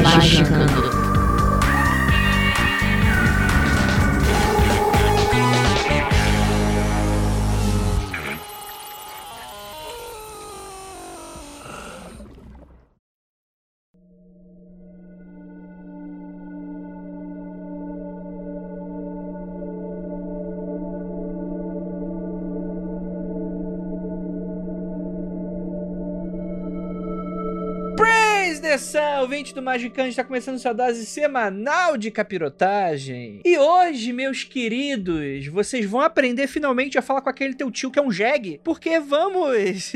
Magicando. Atenção, ouvinte do Magicante, está começando sua dose semanal de capirotagem. E hoje, meus queridos, vocês vão aprender finalmente a falar com aquele teu tio que é um jegue, porque vamos...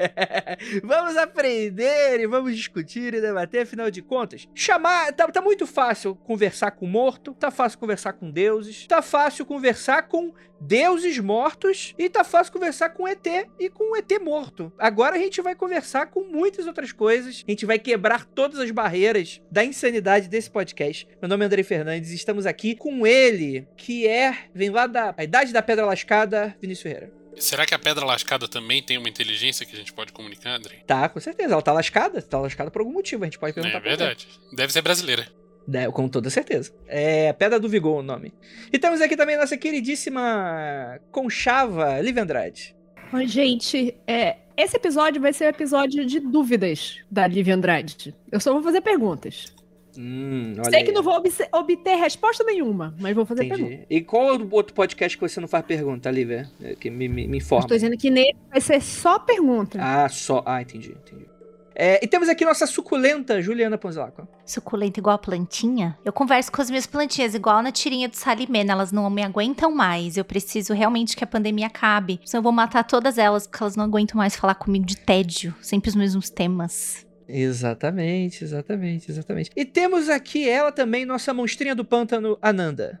vamos aprender e vamos discutir e debater, afinal de contas. Chamar... Tá, tá muito fácil conversar com morto, tá fácil conversar com deuses, tá fácil conversar com deuses mortos e tá fácil conversar com ET e com ET morto. Agora a gente vai conversar com muitas outras coisas. A gente vai quebrar todas as barreiras da insanidade desse podcast. Meu nome é Andrei Fernandes e estamos aqui com ele, que é, vem lá da a idade da pedra lascada, Vinícius Ferreira. Será que a pedra lascada também tem uma inteligência que a gente pode comunicar, André? Tá, com certeza. Ela tá lascada. Tá lascada por algum motivo. A gente pode perguntar É verdade. Deve ser brasileira. É, com toda certeza. É Pedra do Vigor o nome. E temos aqui também a nossa queridíssima Conchava Liv Andrade. Oi, gente. É, esse episódio vai ser o episódio de dúvidas da Liv Andrade. Eu só vou fazer perguntas. Hum, Sei aí. que não vou obse- obter resposta nenhuma, mas vou fazer pergunta. Entendi. E qual outro podcast que você não faz pergunta, Lívia? É, Que me, me, me informa. Estou dizendo que nele vai ser só pergunta. Ah, só. Ah, entendi, entendi. É, e temos aqui nossa suculenta Juliana Ponzelaco. Suculenta igual a plantinha? Eu converso com as minhas plantinhas igual na tirinha do Salimena. Elas não me aguentam mais. Eu preciso realmente que a pandemia acabe. Senão eu vou matar todas elas, porque elas não aguentam mais falar comigo de tédio. Sempre os mesmos temas. Exatamente, exatamente, exatamente. E temos aqui ela também, nossa monstrinha do pântano, Ananda.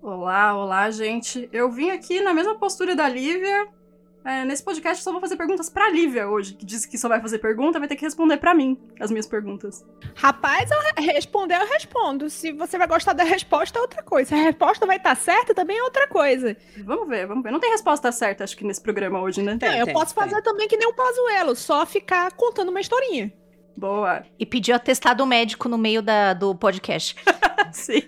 Olá, olá, gente. Eu vim aqui na mesma postura da Lívia. É, nesse podcast eu só vou fazer perguntas pra Lívia hoje, que disse que só vai fazer pergunta, vai ter que responder pra mim as minhas perguntas. Rapaz, eu re- responder, eu respondo. Se você vai gostar da resposta, é outra coisa. Se a resposta vai estar certa, também é outra coisa. Vamos ver, vamos ver. Não tem resposta certa, acho que, nesse programa hoje, né? Tem, eu tem, posso tem. fazer também que nem um pazuelo, só ficar contando uma historinha. Boa. E pediu atestado médico no meio da, do podcast. Sim.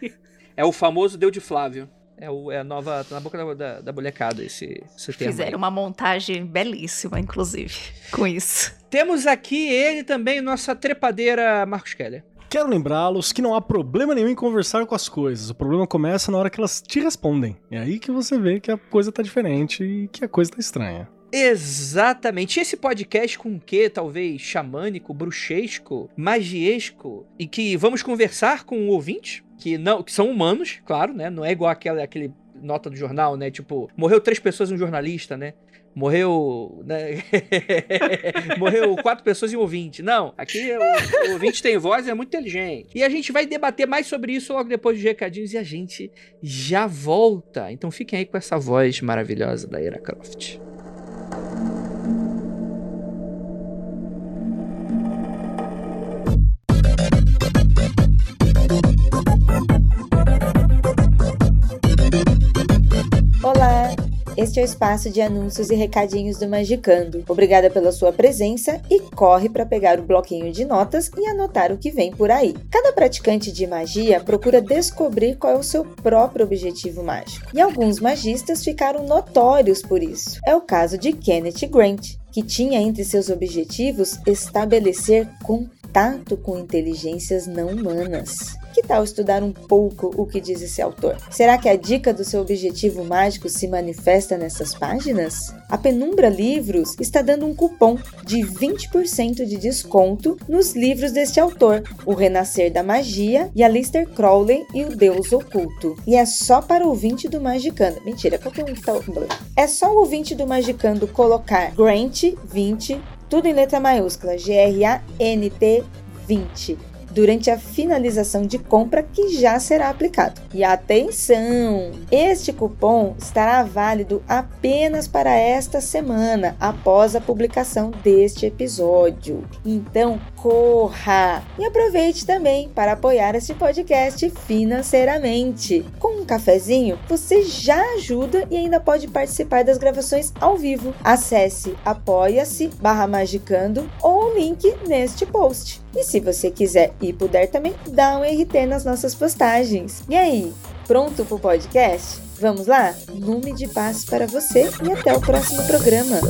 É o famoso Deu de Flávio. É, o, é a nova. tá na boca da, da, da molecada esse, esse termo. aí. Fizeram uma montagem belíssima, inclusive, com isso. Temos aqui ele também, nossa trepadeira Marcos Keller. Quero lembrá-los que não há problema nenhum em conversar com as coisas. O problema começa na hora que elas te respondem. É aí que você vê que a coisa tá diferente e que a coisa tá estranha. Exatamente. Esse podcast com o quê? Talvez xamânico, bruxesco, magiesco, e que vamos conversar com o ouvinte, que não, que são humanos, claro, né? Não é igual aquela, aquele nota do jornal, né? Tipo, morreu três pessoas e um jornalista, né? Morreu. Né? Morreu quatro pessoas e um ouvinte. Não, aqui o, o ouvinte tem voz e é muito inteligente. E a gente vai debater mais sobre isso logo depois dos recadinhos e a gente já volta. Então fiquem aí com essa voz maravilhosa da Ira Croft. Olá! Este é o espaço de anúncios e recadinhos do Magicando. Obrigada pela sua presença e corre para pegar o bloquinho de notas e anotar o que vem por aí. Cada praticante de magia procura descobrir qual é o seu próprio objetivo mágico, e alguns magistas ficaram notórios por isso. É o caso de Kenneth Grant, que tinha entre seus objetivos estabelecer contato com inteligências não humanas. Que tal estudar um pouco o que diz esse autor? Será que a dica do seu objetivo mágico se manifesta nessas páginas? A Penumbra Livros está dando um cupom de 20% de desconto nos livros deste autor, O Renascer da Magia e Alistair Crowley e o Deus Oculto. E é só para o ouvinte do Magicando. Mentira, qualquer um que tá... É só o ouvinte do Magicando colocar Grant 20, tudo em letra maiúscula, G-R-A-N-T 20 durante a finalização de compra que já será aplicado. E atenção! Este cupom estará válido apenas para esta semana, após a publicação deste episódio. Então, corra! E aproveite também para apoiar este podcast financeiramente. Com um cafezinho, você já ajuda e ainda pode participar das gravações ao vivo. Acesse apoia-se barra magicando ou o link neste post. E se você quiser e puder também, dá um RT nas nossas postagens. E aí, pronto pro podcast? Vamos lá? Nome de paz para você e até o próximo programa.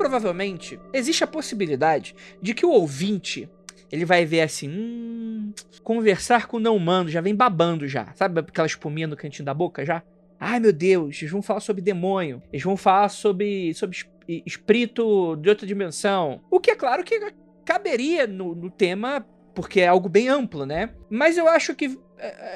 Provavelmente existe a possibilidade de que o ouvinte ele vai ver assim, hum, conversar com o não humano, já vem babando já. Sabe aquela espuminha no cantinho da boca já? Ai meu Deus, eles vão falar sobre demônio, eles vão falar sobre, sobre es- espírito de outra dimensão. O que é claro que caberia no, no tema, porque é algo bem amplo, né? Mas eu acho que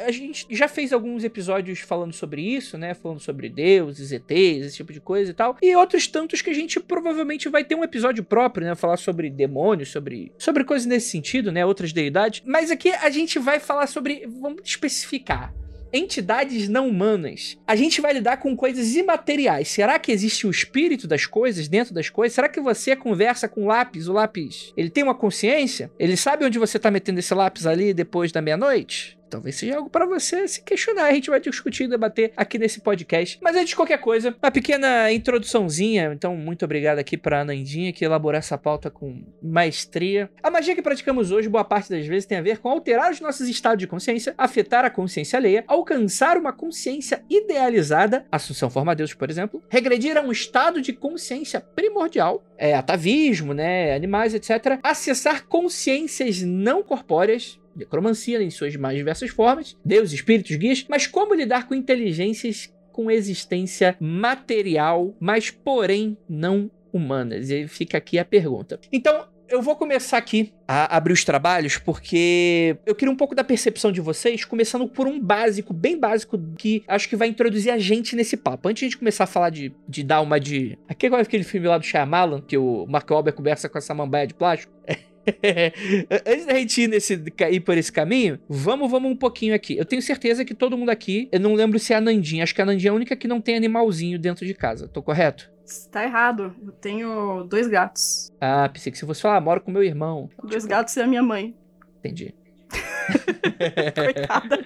a gente já fez alguns episódios falando sobre isso, né? Falando sobre deuses, ETs, esse tipo de coisa e tal. E outros tantos que a gente provavelmente vai ter um episódio próprio, né? Falar sobre demônios, sobre, sobre coisas nesse sentido, né? Outras deidades. Mas aqui a gente vai falar sobre. Vamos especificar. Entidades não humanas. A gente vai lidar com coisas imateriais. Será que existe o espírito das coisas dentro das coisas? Será que você conversa com o lápis? O lápis, ele tem uma consciência? Ele sabe onde você tá metendo esse lápis ali depois da meia-noite? Talvez seja algo pra você se questionar. A gente vai discutir e debater aqui nesse podcast. Mas antes de qualquer coisa, uma pequena introduçãozinha. Então, muito obrigado aqui pra Anandinha que elaborou essa pauta com maestria. A magia que praticamos hoje, boa parte das vezes, tem a ver com alterar os nossos estados de consciência, afetar a consciência alheia, alcançar uma consciência idealizada, Assunção Forma Deus, por exemplo, regredir a um estado de consciência primordial, é, atavismo, né, animais, etc. Acessar consciências não corpóreas, necromancia em suas mais diversas formas, Deus, espíritos, guias, mas como lidar com inteligências com existência material, mas porém não humanas? E fica aqui a pergunta. Então, eu vou começar aqui a abrir os trabalhos porque eu queria um pouco da percepção de vocês, começando por um básico, bem básico, que acho que vai introduzir a gente nesse papo. Antes de a gente começar a falar de, de dar uma de. Aquele, aquele filme lá do Shyamalan, que o Mark Wahlberg conversa com essa mambaia de plástico. Antes da gente ir, nesse, ir por esse caminho, vamos, vamos um pouquinho aqui. Eu tenho certeza que todo mundo aqui, eu não lembro se é a Nandinha, acho que a Nandinha é a única que não tem animalzinho dentro de casa. Tô correto? Tá errado. Eu tenho dois gatos. Ah, pensei que se você falar, ah, moro com meu irmão. Dois gatos e a minha mãe. Entendi. Coitada.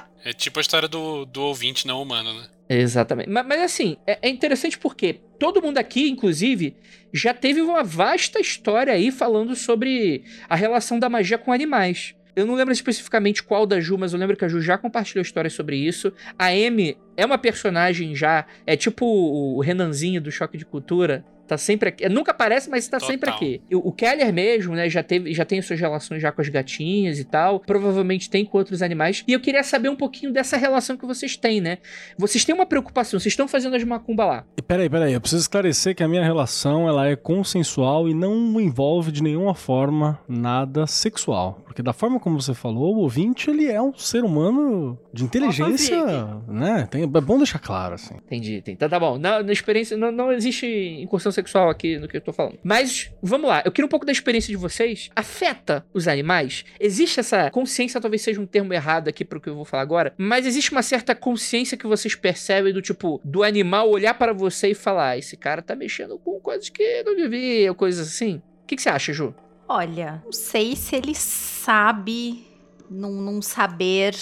É tipo a história do, do ouvinte não humano, né? Exatamente. Mas, mas assim, é, é interessante porque todo mundo aqui, inclusive, já teve uma vasta história aí falando sobre a relação da magia com animais. Eu não lembro especificamente qual da Ju, mas eu lembro que a Ju já compartilhou histórias sobre isso. A Amy é uma personagem já, é tipo o Renanzinho do Choque de Cultura. Tá sempre aqui. Nunca aparece, mas tá Total. sempre aqui. O, o Keller mesmo, né, já teve, já tem suas relações já com as gatinhas e tal. Provavelmente tem com outros animais. E eu queria saber um pouquinho dessa relação que vocês têm, né? Vocês têm uma preocupação, vocês estão fazendo as macumba lá. E peraí, peraí, eu preciso esclarecer que a minha relação ela é consensual e não envolve de nenhuma forma nada sexual. Porque da forma como você falou, o ouvinte ele é um ser humano de inteligência, né? Tem, é bom deixar claro, assim. Entendi, entendi. Tá, tá bom. Na, na experiência, não, não existe incursão sexual aqui no que eu tô falando. Mas, vamos lá. Eu queria um pouco da experiência de vocês. Afeta os animais? Existe essa consciência, talvez seja um termo errado aqui pro que eu vou falar agora, mas existe uma certa consciência que vocês percebem do tipo, do animal olhar para você e falar, "Ah, esse cara tá mexendo com coisas que não devia, coisas assim. O que, que você acha, Ju? Olha, não sei se ele sabe, num, num saber,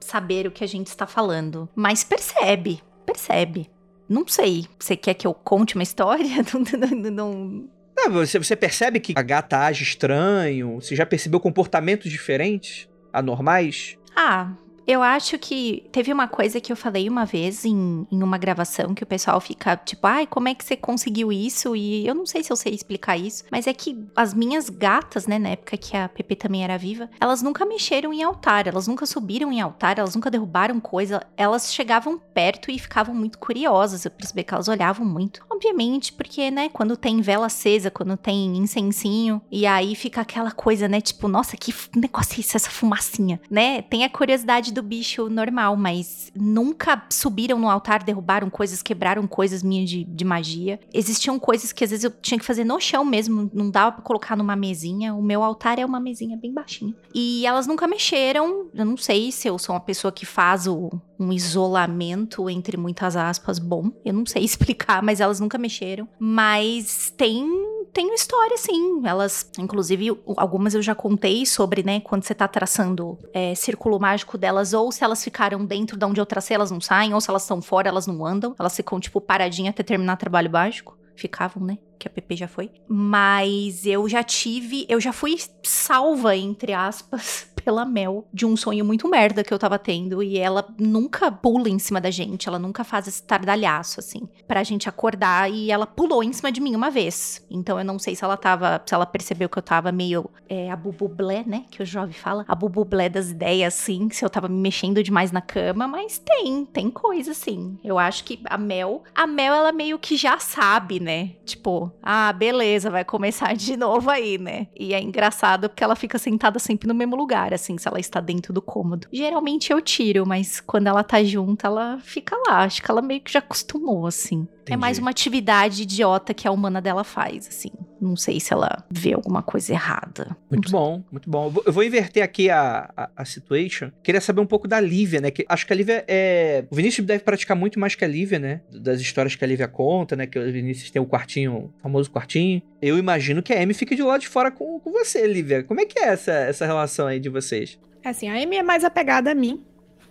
saber o que a gente está falando. Mas percebe, percebe. Não sei. Você quer que eu conte uma história? Não- não- não- Ah, você, você percebe que a gata age estranho? Você já percebeu comportamentos diferentes? Anormais? Ah, Eu acho que teve uma coisa que eu falei uma vez em, em uma gravação que o pessoal fica tipo, ai, como é que você conseguiu isso? E eu não sei se eu sei explicar isso, mas é que as minhas gatas, né, na época que a Pepe também era viva, elas nunca mexeram em altar, elas nunca subiram em altar, elas nunca derrubaram coisa, elas chegavam perto e ficavam muito curiosas. Eu percebi que elas olhavam muito. Obviamente, porque, né, quando tem vela acesa, quando tem incensinho, e aí fica aquela coisa, né, tipo, nossa, que negócio é isso, essa fumacinha, né? Tem a curiosidade do bicho normal, mas nunca subiram no altar, derrubaram coisas, quebraram coisas minhas de, de magia. Existiam coisas que às vezes eu tinha que fazer no chão mesmo, não dava pra colocar numa mesinha. O meu altar é uma mesinha bem baixinha. E elas nunca mexeram. Eu não sei se eu sou uma pessoa que faz o, um isolamento, entre muitas aspas, bom. Eu não sei explicar, mas elas nunca mexeram. Mas tem tem história, sim. Elas, inclusive, algumas eu já contei sobre, né, quando você tá traçando é, círculo mágico delas, ou se elas ficaram dentro de onde eu tracei, elas não saem, ou se elas estão fora, elas não andam. Elas ficam, tipo, paradinha até terminar trabalho mágico. Ficavam, né? Que a PP já foi. Mas eu já tive. Eu já fui salva, entre aspas, pela Mel de um sonho muito merda que eu tava tendo. E ela nunca pula em cima da gente, ela nunca faz esse tardalhaço, assim, pra gente acordar. E ela pulou em cima de mim uma vez. Então eu não sei se ela tava. Se ela percebeu que eu tava meio. É, a bubublé, né? Que o jovem fala. A bubublé das ideias, assim. Se eu tava me mexendo demais na cama. Mas tem, tem coisa, assim. Eu acho que a Mel. A Mel, ela meio que já sabe, né? Tipo, ah, beleza, vai começar de novo aí, né? E é engraçado porque ela fica sentada sempre no mesmo lugar assim, se ela está dentro do cômodo. Geralmente eu tiro, mas quando ela tá junto, ela fica lá. Acho que ela meio que já acostumou, assim. Entendi. É mais uma atividade idiota que a humana dela faz, assim. Não sei se ela vê alguma coisa errada. Muito bom, muito bom. Eu vou, inverter aqui a, a, a situation. Queria saber um pouco da Lívia, né? Que acho que a Lívia é. O Vinícius deve praticar muito mais que a Lívia, né? Das histórias que a Lívia conta, né? Que o Vinícius tem o quartinho, o famoso quartinho. Eu imagino que a Amy fique de lado de fora com, com você, Lívia. Como é que é essa, essa relação aí de vocês? É assim, a Amy é mais apegada a mim,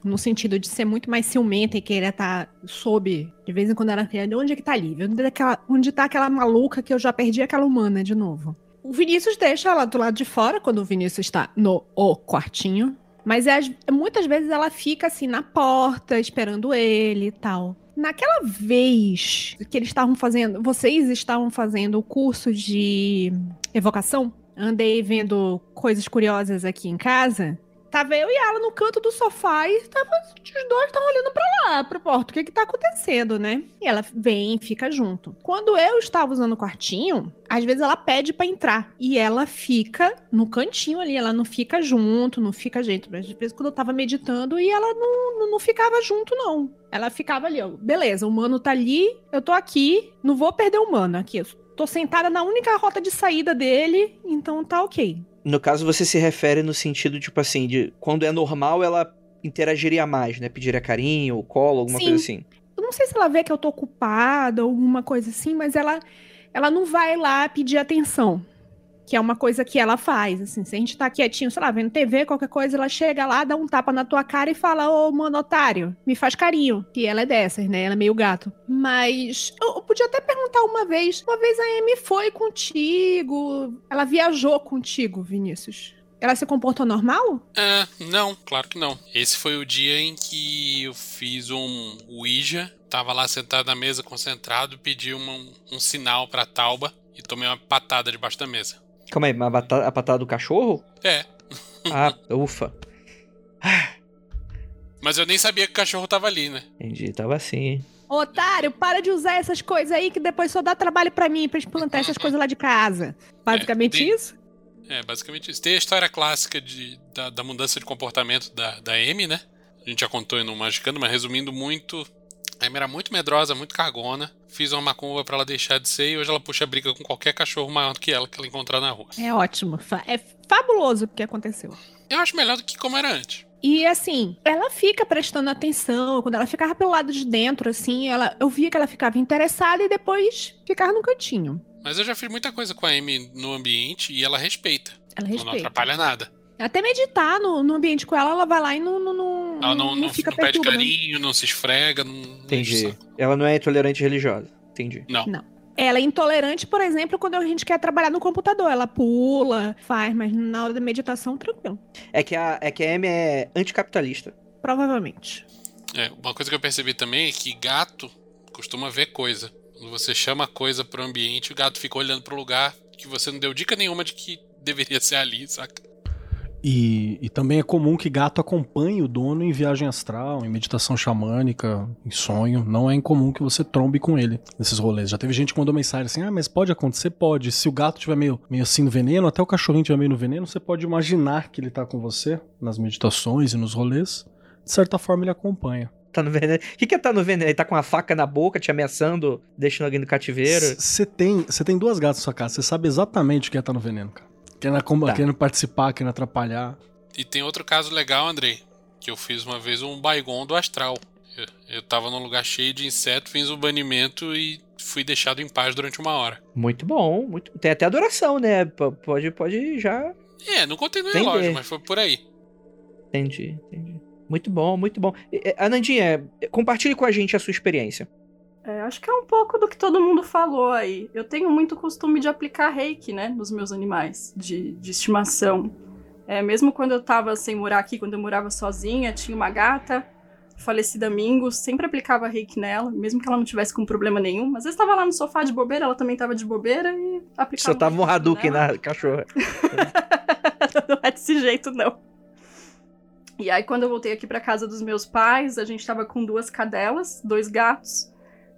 no sentido de ser muito mais ciumenta e querer estar sob, de vez em quando ela quer, onde é que tá Lívia? Onde, é aquela, onde tá aquela maluca que eu já perdi aquela humana de novo? O Vinícius deixa ela do lado de fora quando o Vinícius está no o quartinho. Mas é, muitas vezes ela fica assim na porta, esperando ele e tal. Naquela vez que eles estavam fazendo, vocês estavam fazendo o curso de evocação, andei vendo coisas curiosas aqui em casa. Tava eu e ela no canto do sofá e tava, os dois estavam olhando para lá, pro porto. O que que tá acontecendo, né? E ela vem fica junto. Quando eu estava usando o quartinho, às vezes ela pede para entrar. E ela fica no cantinho ali, ela não fica junto, não fica gente. Mas às vezes quando eu tava meditando e ela não, não, não ficava junto, não. Ela ficava ali, ó. Beleza, o mano tá ali, eu tô aqui, não vou perder o mano aqui. Eu tô sentada na única rota de saída dele, então tá ok. No caso, você se refere no sentido, tipo assim, de quando é normal, ela interagiria mais, né? Pediria carinho, ou colo, alguma Sim. coisa assim. Eu não sei se ela vê que eu tô ocupada ou alguma coisa assim, mas ela, ela não vai lá pedir atenção. Que é uma coisa que ela faz, assim. Se a gente tá quietinho, sei lá, vendo TV, qualquer coisa, ela chega lá, dá um tapa na tua cara e fala, ô, otário, me faz carinho. Que ela é dessas, né? Ela é meio gato. Mas eu, eu podia até perguntar uma vez. Uma vez a Amy foi contigo. Ela viajou contigo, Vinícius. Ela se comportou normal? É, não, claro que não. Esse foi o dia em que eu fiz um Ouija. Tava lá sentado na mesa, concentrado, pedi uma- um sinal pra Tauba e tomei uma patada debaixo da mesa. Calma aí, mas a patada, a patada do cachorro? É, Ah, ufa. mas eu nem sabia que o cachorro tava ali, né? Entendi, tava assim, hein? Otário, para de usar essas coisas aí que depois só dá trabalho pra mim, pra gente plantar essas coisas lá de casa. Basicamente tem- isso? É, basicamente isso. Tem a história clássica de, da, da mudança de comportamento da, da Amy, né? A gente já contou no Magicando, mas resumindo muito, a Amy era muito medrosa, muito cagona. Fiz uma macumba pra ela deixar de ser e hoje ela puxa briga com qualquer cachorro maior do que ela que ela encontrar na rua. É ótimo. É fabuloso o que aconteceu. Eu acho melhor do que como era antes. E assim, ela fica prestando atenção. Quando ela ficava pelo lado de dentro, assim, ela, eu via que ela ficava interessada e depois ficava no cantinho. Mas eu já fiz muita coisa com a Amy no ambiente e ela respeita. Ela Não respeita. atrapalha nada. Até meditar no, no ambiente com ela, ela vai lá e não, não, não, Ela não, não, fica não pede carinho, não se esfrega, não. não o Entendi. saco. Ela não é intolerante religiosa. Entendi. Não. Ela é intolerante, por exemplo, quando a gente quer trabalhar no computador. Ela pula, faz, mas na hora da meditação, tranquilo. É que a, é que a Amy é anticapitalista. provavelmente. É, uma coisa que eu percebi também é que gato costuma ver coisa. Quando você chama coisa pro ambiente, o gato fica olhando pro lugar que você não deu dica nenhuma de que deveria ser ali, saca? E, e também é comum que gato acompanhe o dono em viagem astral, em meditação xamânica, em sonho. Não é incomum que você trombe com ele nesses rolês. Já teve gente que mandou mensagem assim: ah, mas pode acontecer? Pode. Se o gato estiver meio, meio assim no veneno, até o cachorrinho estiver meio no veneno, você pode imaginar que ele tá com você nas meditações e nos rolês. De certa forma, ele acompanha. Tá no veneno. O que, que é tá no veneno? Ele tá com uma faca na boca, te ameaçando, deixando alguém no cativeiro? Você tem, tem duas gatas na sua casa, você sabe exatamente o que é tá no veneno, cara. Querendo, Tá. querendo participar, querendo atrapalhar. E tem outro caso legal, Andrei, que eu fiz uma vez um Baigon do astral. Eu, eu tava num lugar cheio de inseto, fiz o banimento e fui deixado em paz durante uma hora. Muito bom. Muito... Tem até adoração, né? P- Pode, pode já. É, não contei no relógio, mas foi por aí. Entendi, entendi. Muito bom, muito bom. Anandinha, compartilhe com a gente a sua experiência. É, acho que é um pouco do que todo mundo falou aí. Eu tenho muito costume de aplicar reiki, né, nos meus animais de, de estimação. É, mesmo quando eu tava sem morar aqui, quando eu morava sozinha, tinha uma gata falecida Mingo, sempre aplicava reiki nela, mesmo que ela não tivesse com problema nenhum. Às vezes tava lá no sofá de bobeira, ela também tava de bobeira e aplicava. Só tava um Hadouken na cachorra. não é desse jeito, não. E aí, quando eu voltei aqui pra casa dos meus pais, a gente tava com duas cadelas, dois gatos.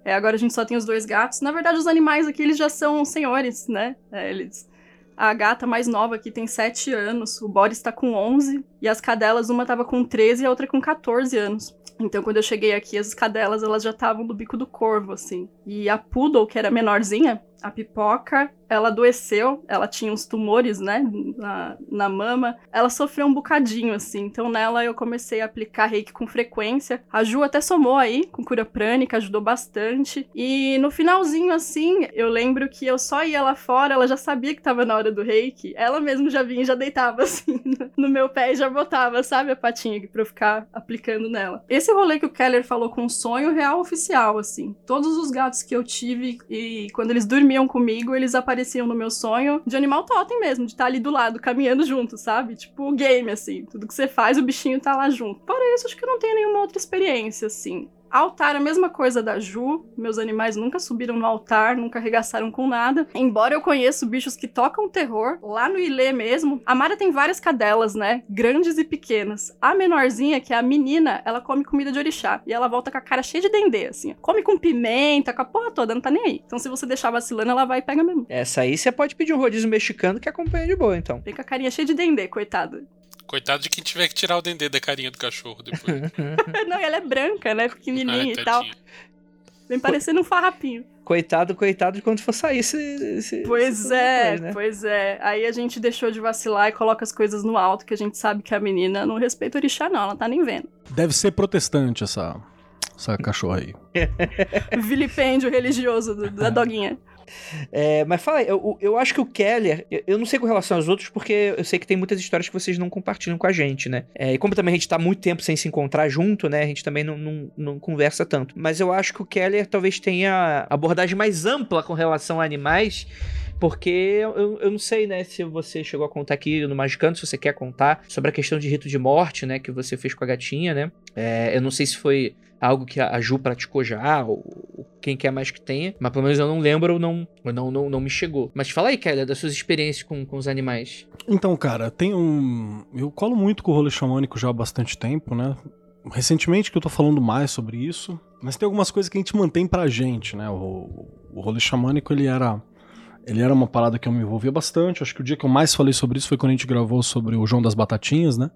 É, agora a gente só tem os dois gatos. Na verdade, os animais aqui, eles já são senhores, né? É, eles... A gata mais nova aqui tem 7 anos, o Boris tá com 11, e as cadelas, uma tava com 13 e a outra com 14 anos. Então, quando eu cheguei aqui, as cadelas, elas já estavam do bico do corvo, assim. E a Poodle, que era menorzinha, a pipoca, ela adoeceu, ela tinha uns tumores, né, na, na mama. Ela sofreu um bocadinho, assim. Então, nela, eu comecei a aplicar reiki com frequência. A Ju até somou aí, com cura prânica, ajudou bastante. E no finalzinho, assim, eu lembro que eu só ia lá fora, ela já sabia que tava na hora do reiki. Ela mesmo já vinha e já deitava, assim, no meu pé e já botava, sabe, a patinha pra eu ficar aplicando nela. Esse rolê que o Keller falou com sonho real oficial, assim. Todos os gatos que eu tive e quando eles dormiam comigo, eles apareciam no meu sonho de animal totem mesmo, de estar ali do lado, caminhando junto, sabe? Tipo game, assim. Tudo que você faz, o bichinho tá lá junto. Fora isso, acho que eu não tenho nenhuma outra experiência, assim. Altar, a mesma coisa da Ju. Meus animais nunca subiram no altar, nunca arregaçaram com nada. Embora eu conheça bichos que tocam terror, lá no Ilê mesmo, a Mara tem várias cadelas, né? Grandes e pequenas. A menorzinha, que é a menina, ela come comida de orixá. E ela volta com a cara cheia de dendê, assim. Come com pimenta, com a porra toda, não tá nem aí. Então se você deixar vacilando, ela vai e pega mesmo. Essa aí você pode pedir um rodízio mexicano que acompanha de boa, então. Vem com a carinha cheia de dendê, coitada. Coitado de quem tiver que tirar o dendê da carinha do cachorro depois. não, e ela é branca, né? Pequenininha Ai, e tal. Vem parecendo um farrapinho. Coitado, coitado de quando for sair esse. esse Pois é, depois, né? pois é. Aí a gente deixou de vacilar e coloca as coisas no alto, que a gente sabe que a menina não respeita o orixá, não. Ela tá nem vendo. Deve ser protestante essa, essa cachorra aí. Vilipêndio religioso do- da doguinha. É, mas fala aí, eu, eu acho que o Keller, eu, não sei com relação aos outros, porque eu sei que tem muitas histórias que vocês não compartilham com a gente, né? É, e como também a gente tá muito tempo sem se encontrar junto, né? A gente também não, não, não conversa tanto. Mas eu acho que o Keller talvez tenha abordagem mais ampla com relação a animais. Porque eu, eu não sei, né, se você chegou a contar aqui no Magicando, se você quer contar sobre a questão de rito de morte, né, que você fez com a gatinha, né? É, eu não sei se foi algo que a Ju praticou já, ou, ou quem quer mais que tenha, mas pelo menos eu não lembro ou não, não, não, não me chegou. Mas fala aí, Keller, das suas experiências com, com os animais. Então, cara, tem um. Eu colo muito com o rolê xamânico já há bastante tempo, né? Recentemente que eu tô falando mais sobre isso, mas tem algumas coisas que a gente mantém pra gente, né? O, o rolê xamânico, ele era. Ele era uma parada que eu me envolvia bastante. Acho que o dia que eu mais falei sobre isso foi quando a gente gravou sobre o João das Batatinhas, né?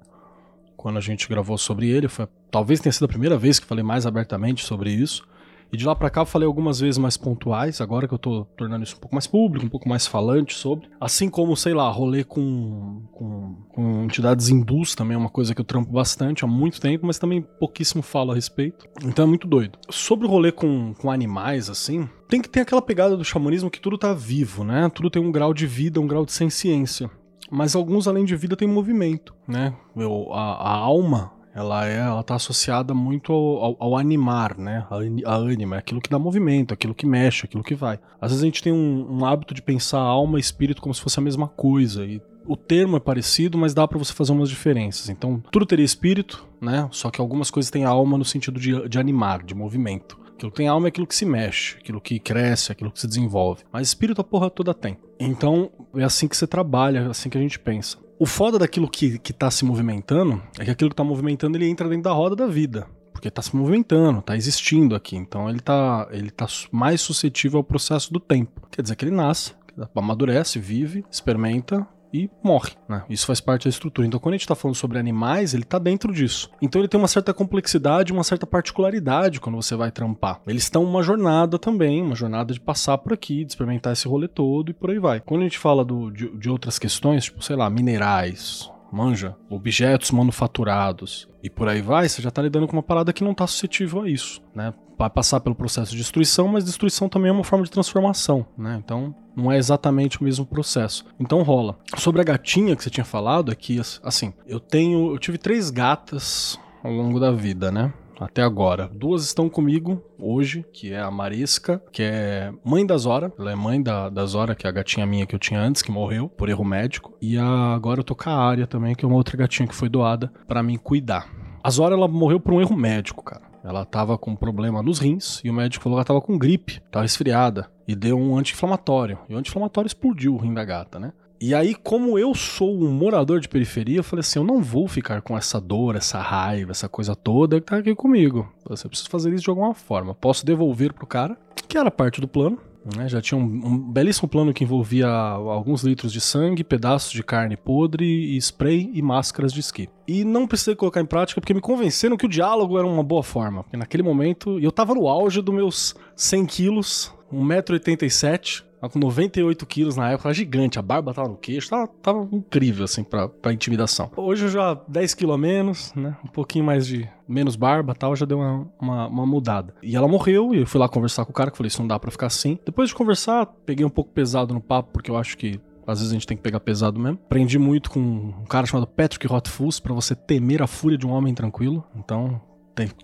Quando a gente gravou sobre ele, foi, talvez tenha sido a primeira vez que falei mais abertamente sobre isso. E de lá pra cá eu falei algumas vezes mais pontuais, agora que eu tô tornando isso um pouco mais público, um pouco mais falante sobre. Assim como, sei lá, rolê com, com, com entidades hindus também é uma coisa que eu trampo bastante há muito tempo, mas também pouquíssimo falo a respeito. Então é muito doido. Sobre o rolê com, com animais, assim, tem que ter aquela pegada do xamanismo que tudo tá vivo, né? Tudo tem um grau de vida, um grau de senciência. Mas alguns, além de vida, tem movimento, né? Eu, a, a alma, ela é, ela tá associada muito ao, ao- ao animar, né? A, ânima, é aquilo que dá movimento, aquilo que mexe, aquilo que vai. Às vezes a gente tem um, um hábito de pensar alma e espírito como se fosse a mesma coisa, e o termo é parecido, mas dá pra você fazer umas diferenças. Então, tudo teria espírito, né? Só que algumas coisas têm alma no sentido de, de animar, de movimento. Aquilo que tem alma é aquilo que se mexe, aquilo que cresce, aquilo que se desenvolve. Mas espírito a porra toda tem. Então, é assim que você trabalha, é assim que a gente pensa. O foda daquilo que, que tá se movimentando é que aquilo que tá movimentando ele entra dentro da roda da vida. Porque tá se movimentando, tá existindo aqui. Então ele tá, ele tá mais suscetível ao processo do tempo. Quer dizer que ele nasce, amadurece, vive, experimenta, e morre, né? Isso faz parte da estrutura. Então, quando a gente está falando sobre animais, ele está dentro disso. Então, ele tem uma certa complexidade, uma certa particularidade quando você vai trampar. Eles estão uma jornada também, uma jornada de passar por aqui, de experimentar esse rolê todo e por aí vai. Quando a gente fala do, de, de outras questões, tipo, sei lá, minerais, manja, objetos manufaturados e por aí vai, você já está lidando com uma parada que não está suscetível a isso, né? Vai passar pelo processo de destruição, mas destruição também é uma forma de transformação, né? Então, não é exatamente o mesmo processo. Então rola. Sobre a gatinha que você tinha falado aqui, assim, eu tenho, eu tive três gatas ao longo da vida, né? até agora. Duas estão comigo hoje, que é a Marisca, que é mãe da Zora. Ela é mãe da, da Zora, que é a gatinha minha que eu tinha antes, que morreu por erro médico. E a, agora eu tô com a Área também, que é uma outra gatinha que foi doada para mim cuidar. A Zora, ela morreu por um erro médico, cara. Ela tava com problema nos rins e o médico falou que ela tava com gripe, tava resfriada e deu um anti-inflamatório. E o anti-inflamatório explodiu o rim da gata, né? E aí, como eu sou um morador de periferia, eu falei assim: eu não vou ficar com essa dor, essa raiva, essa coisa toda que tá aqui comigo. Você precisa fazer isso de alguma forma. Posso devolver pro cara, que era parte do plano. Né? Já tinha um, um, belíssimo plano que envolvia alguns litros de sangue, pedaços de carne podre, spray e máscaras de esqui. E não precisei colocar em prática porque me convenceram que o diálogo era uma boa forma. Porque naquele momento, eu tava no auge dos meus 100 quilos, 1,87m, Tava com 98 quilos na época, gigante, a barba tava no queixo, tava, tava incrível, assim, pra, pra intimidação. Hoje eu já 10 quilos a menos, né? Um pouquinho mais de menos barba tal, já deu uma, uma, uma, mudada. E ela morreu, e eu fui lá conversar com o cara, que falei, isso não dá pra ficar assim. Depois de conversar, peguei um pouco pesado no papo, porque eu acho que às vezes a gente tem que pegar pesado mesmo. Aprendi muito com um cara chamado Patrick Rothfuss para você temer a fúria de um homem tranquilo. Então,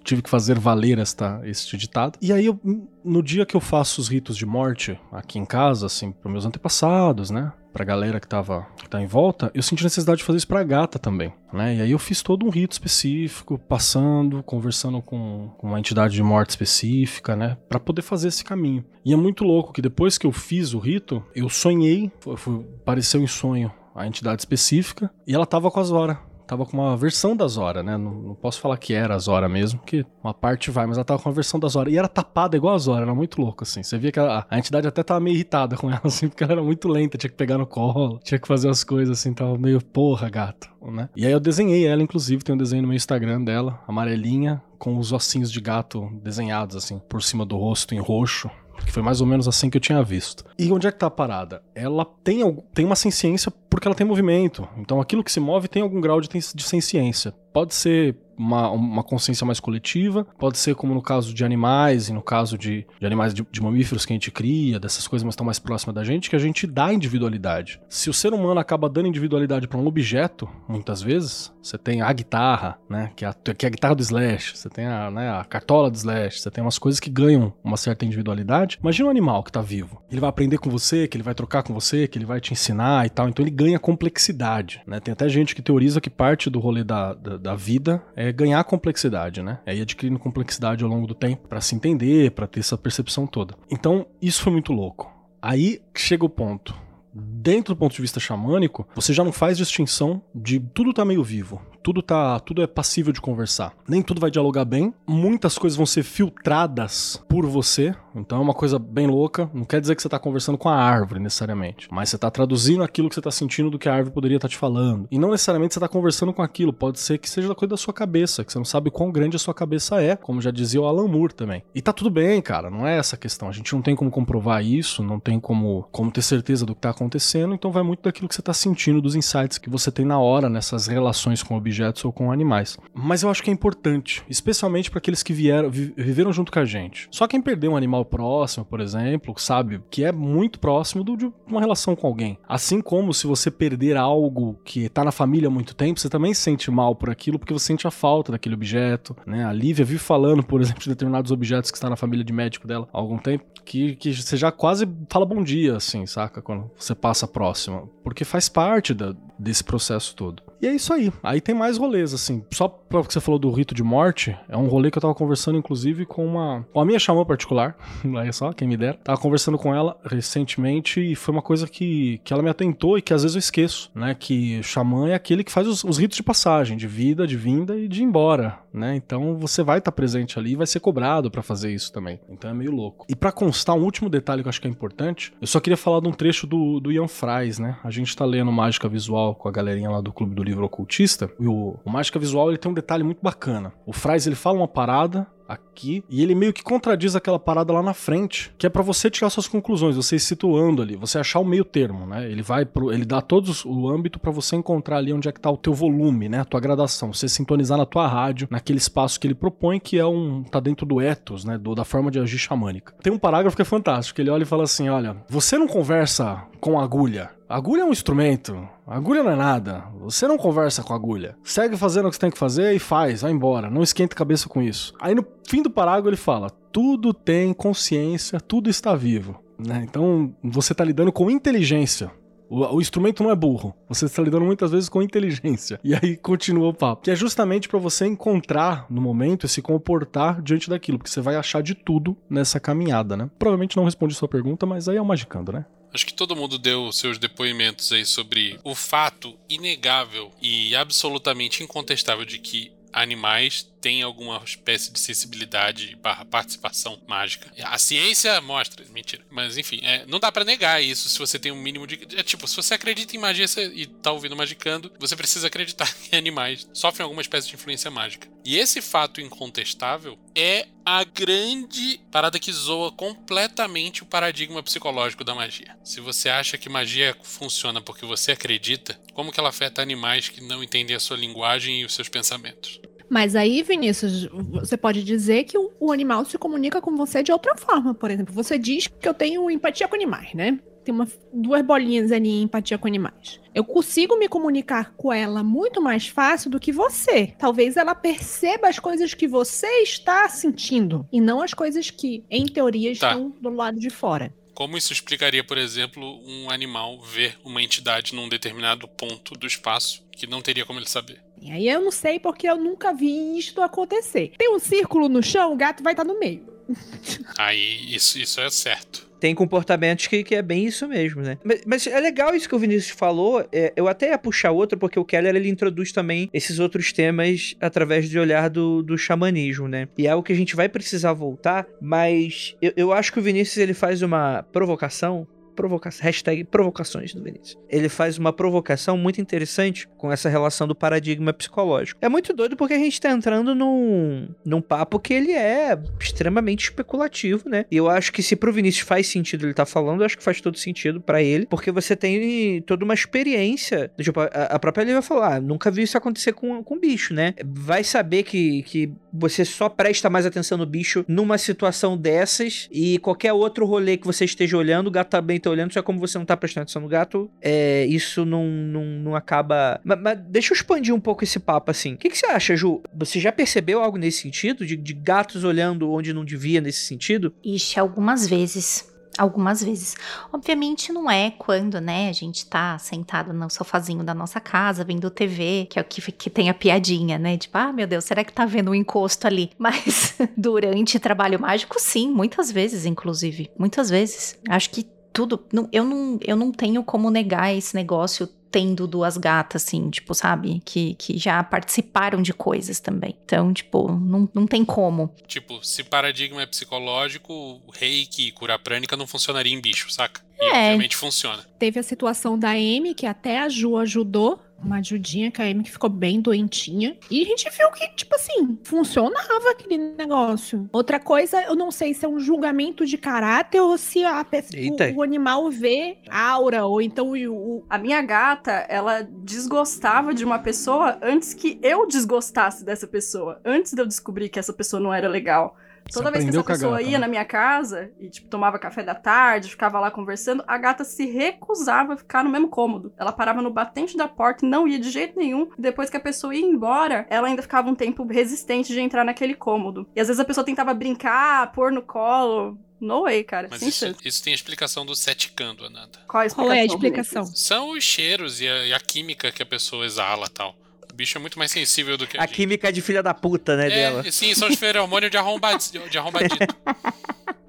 tive que fazer valer esta, este ditado. E aí, eu, no dia que eu faço os ritos de morte aqui em casa, assim, para meus antepassados, né? Pra galera que tava que tá em volta, eu senti necessidade de fazer isso pra gata também, né? E aí eu fiz todo um rito específico, passando, conversando com, com uma entidade de morte específica, né? Pra poder fazer esse caminho. E é muito louco que depois que eu fiz o rito, eu sonhei, foi, foi, apareceu em sonho a entidade específica, e ela tava com as horas tava com uma versão da Zora, né? Não, não, posso falar que era a Zora mesmo, que uma parte vai, mas ela tava com uma versão da Zora. E era tapada igual a Zora, era muito louco, assim. Você via que a, a, entidade até tava meio irritada com ela, assim, porque ela era muito lenta, tinha que pegar no colo, tinha que fazer as coisas, assim, tava meio porra, gato, né? E aí eu desenhei ela, inclusive, tem um desenho no meu Instagram dela, amarelinha, com os ossinhos de gato desenhados, assim, por cima do rosto em roxo que foi mais ou menos assim que eu tinha visto. E onde é que tá a parada? Ela tem, tem uma ciência porque ela tem movimento. Então aquilo que se move tem algum grau de, de ciência. Pode ser uma, uma consciência mais coletiva, pode ser como no caso de animais e no caso de, de animais de, de, mamíferos que a gente cria, dessas coisas mas estão mais próximas da gente, que a gente dá individualidade. Se o ser humano acaba dando individualidade para um objeto, muitas vezes, você tem a guitarra, né, que é a, que é a guitarra do Slash, você tem a, né, a cartola do Slash, você tem umas coisas que ganham uma certa individualidade. Imagina um animal que tá vivo. Ele vai aprender com você, que ele vai trocar com você, que ele vai te ensinar e tal, então ele ganha complexidade, né? Tem até gente que teoriza que parte do rolê da, da, da vida é é ganhar complexidade, né? É ir adquirindo complexidade ao longo do tempo para se entender, para ter essa percepção toda. Então, isso foi muito louco. Aí chega o ponto. Dentro do ponto de vista xamânico, você já não faz distinção de tudo tá meio vivo tudo tá, tudo é passível de conversar. Nem tudo vai dialogar bem, muitas coisas vão ser filtradas por você, então é uma coisa bem louca. Não quer dizer que você tá conversando com a árvore necessariamente, mas você tá traduzindo aquilo que você tá sentindo do que a árvore poderia estar tá te falando. E não necessariamente você tá conversando com aquilo, pode ser que seja da coisa da sua cabeça, que você não sabe quão grande a sua cabeça é, como já dizia o Alan Moore também. E tá tudo bem, cara, não é essa a questão. A gente não tem como comprovar isso, não tem como, como ter certeza do que tá acontecendo, então vai muito daquilo que você tá sentindo, dos insights que você tem na hora nessas relações com objetos ou com animais. Mas eu acho que é importante, especialmente para aqueles que vieram, viveram junto com a gente. Só quem perdeu um animal próximo, por exemplo, sabe que é muito próximo do, de uma relação com alguém. Assim como se você perder algo que tá na família há muito tempo, você também sente mal por aquilo porque você sente a falta daquele objeto, né? A Lívia vive falando, por exemplo, de determinados objetos que está na família de médico dela há algum tempo, que, que você já quase fala bom dia, assim, saca? Quando você passa próximo. Porque faz parte da, desse processo todo. E é isso aí. Aí tem mais rolês, assim. Só pra que você falou do rito de morte, é um rolê que eu tava conversando, inclusive, com uma. com a minha xamã particular. Olha só, quem me dera. Tava conversando com ela recentemente e foi uma coisa que, que ela me atentou e que às vezes eu esqueço, né? Que xamã é aquele que faz os, os ritos de passagem, de vida, de vinda e de ir embora, né? Então você vai estar tá presente ali e vai ser cobrado para fazer isso também. Então é meio louco. E para constar, um último detalhe que eu acho que é importante, eu só queria falar de um trecho do, do Ian Fries, né? A gente tá lendo Mágica Visual com a galerinha lá do Clube do Livro Ocultista, e o, o Mágica Visual ele tem um detalhe muito bacana. O Fries ele fala uma parada, aqui e ele meio que contradiz aquela parada lá na frente, que é para você tirar suas conclusões, você se situando ali, você achar o meio termo, né? Ele vai pro, ele dá todos o âmbito para você encontrar ali onde é que tá o teu volume, né? A tua gradação, você sintonizar na tua rádio, naquele espaço que ele propõe que é um tá dentro do ethos, né, do, da forma de agir xamânica. Tem um parágrafo que é fantástico, que ele olha e fala assim, olha, você não conversa com agulha, Agulha é um instrumento. Agulha não é nada. Você não conversa com agulha. Segue fazendo o que você tem que fazer e faz, vai embora. Não esquenta a cabeça com isso. Aí no fim do parágrafo ele fala: tudo tem consciência, tudo está vivo. Né? Então você está lidando com inteligência. O, o, instrumento não é burro. Você está lidando muitas vezes com inteligência. E aí continua o papo. Que é justamente para você encontrar no momento e se comportar diante daquilo. Porque você vai achar de tudo nessa caminhada, né? Provavelmente não respondi sua pergunta, mas aí é o Magicando, né? Acho que todo mundo deu seus depoimentos aí sobre o fato inegável e absolutamente incontestável de que animais têm alguma espécie de sensibilidade barra participação mágica. A ciência mostra, mentira. Mas enfim, é, não dá para negar isso se você tem um mínimo de. É tipo, se você acredita em magia e tá ouvindo magicando, você precisa acreditar que animais sofrem alguma espécie de influência mágica. E esse fato incontestável é a grande parada que zoa completamente o paradigma psicológico da magia. Se você acha que magia funciona porque você acredita, como que ela afeta animais que não entendem a sua linguagem e os seus pensamentos? Mas aí, Vinícius, você pode dizer que o, animal se comunica com você de outra forma. Por exemplo, você diz que eu tenho empatia com animais, né? Tem uma, duas bolinhas ali em empatia com animais. Eu consigo me comunicar com ela muito mais fácil do que você. Talvez ela perceba as coisas que você está sentindo e não as coisas que, em teoria, tá. estão do lado de fora. Como isso explicaria, por exemplo, um animal ver uma entidade num determinado ponto do espaço que não teria como ele saber? E aí eu não sei porque eu nunca vi isto acontecer. Tem um círculo no chão, o gato vai estar no meio. Aí, isso, isso é certo tem comportamentos que, que é bem isso mesmo, né? Mas, mas é legal isso que o Vinícius falou. É, eu até ia puxar outro, porque o Keller ele introduz também esses outros temas através do olhar do, do xamanismo, né? E é algo que a gente vai precisar voltar, mas eu, eu acho que o Vinícius ele faz uma provocação provocação, hashtag provocações do Vinícius. Ele faz uma provocação muito interessante com essa relação do paradigma psicológico. É muito doido porque a gente tá entrando num, num papo que ele é extremamente especulativo, né? E eu acho que se pro Vinícius faz sentido ele tá falando, eu acho que faz todo sentido para ele, porque você tem toda uma experiência. Tipo, a, a própria ele vai falar, ah, nunca vi isso acontecer com, com bicho, né? Vai saber que, que você só presta mais atenção no bicho numa situação dessas e qualquer outro rolê que você esteja olhando, o gato tá bem tá olhando, só como você não tá prestando atenção no gato, é, isso não, não, não acaba. Mas, mas, deixa eu expandir um pouco esse papo assim. O que, que você acha, Ju? Você já percebeu algo nesse sentido? De, de gatos olhando onde não devia nesse sentido? Ixi, algumas vezes. Algumas vezes. Obviamente não é quando, né, a gente tá sentado no sofazinho da nossa casa, vendo TV, que é o que, que tem a piadinha, né? Tipo, ah, meu Deus, será que tá vendo um encosto ali? Mas durante trabalho mágico, sim, muitas vezes, inclusive. Muitas vezes. Acho que tudo. Não, eu, não, eu não tenho como negar esse negócio tendo duas gatas, assim, tipo, sabe? Que, que já participaram de coisas também. Então, tipo, não, não tem como. Tipo, se paradigma é psicológico, o reiki e cura prânica não funcionaria em bicho, saca? E é. obviamente funciona. Teve a situação da Amy, que até a Ju ajudou uma ajudinha com a Amy que ficou bem doentinha. E a gente viu que, tipo assim, funcionava aquele negócio. Outra coisa, eu não sei se é um julgamento de caráter ou se a o, o, animal vê aura, ou então o, A minha gata, ela desgostava de uma pessoa antes que eu desgostasse dessa pessoa. Antes de eu descobrir que essa pessoa não era legal. Toda vez que essa pessoa gata, ia né? na minha casa e, tipo, tomava café da tarde, ficava lá conversando, a gata se recusava a ficar no mesmo cômodo. Ela parava no batente da porta e não ia de jeito nenhum. E depois que a pessoa ia embora, ela ainda ficava um tempo resistente de entrar naquele cômodo. E às vezes a pessoa tentava brincar, pôr no colo, No way, cara. Mas Sem isso, isso tem a explicação do seticando, Ananda. Qual a explicação? Qual é a explicação? São os cheiros e a, e a química que a pessoa exala tal. O bicho é muito mais sensível do que a, A gente. química de filha da puta, né, dela. É, sim, são os feromônios de, arrombadi, de arrombadito.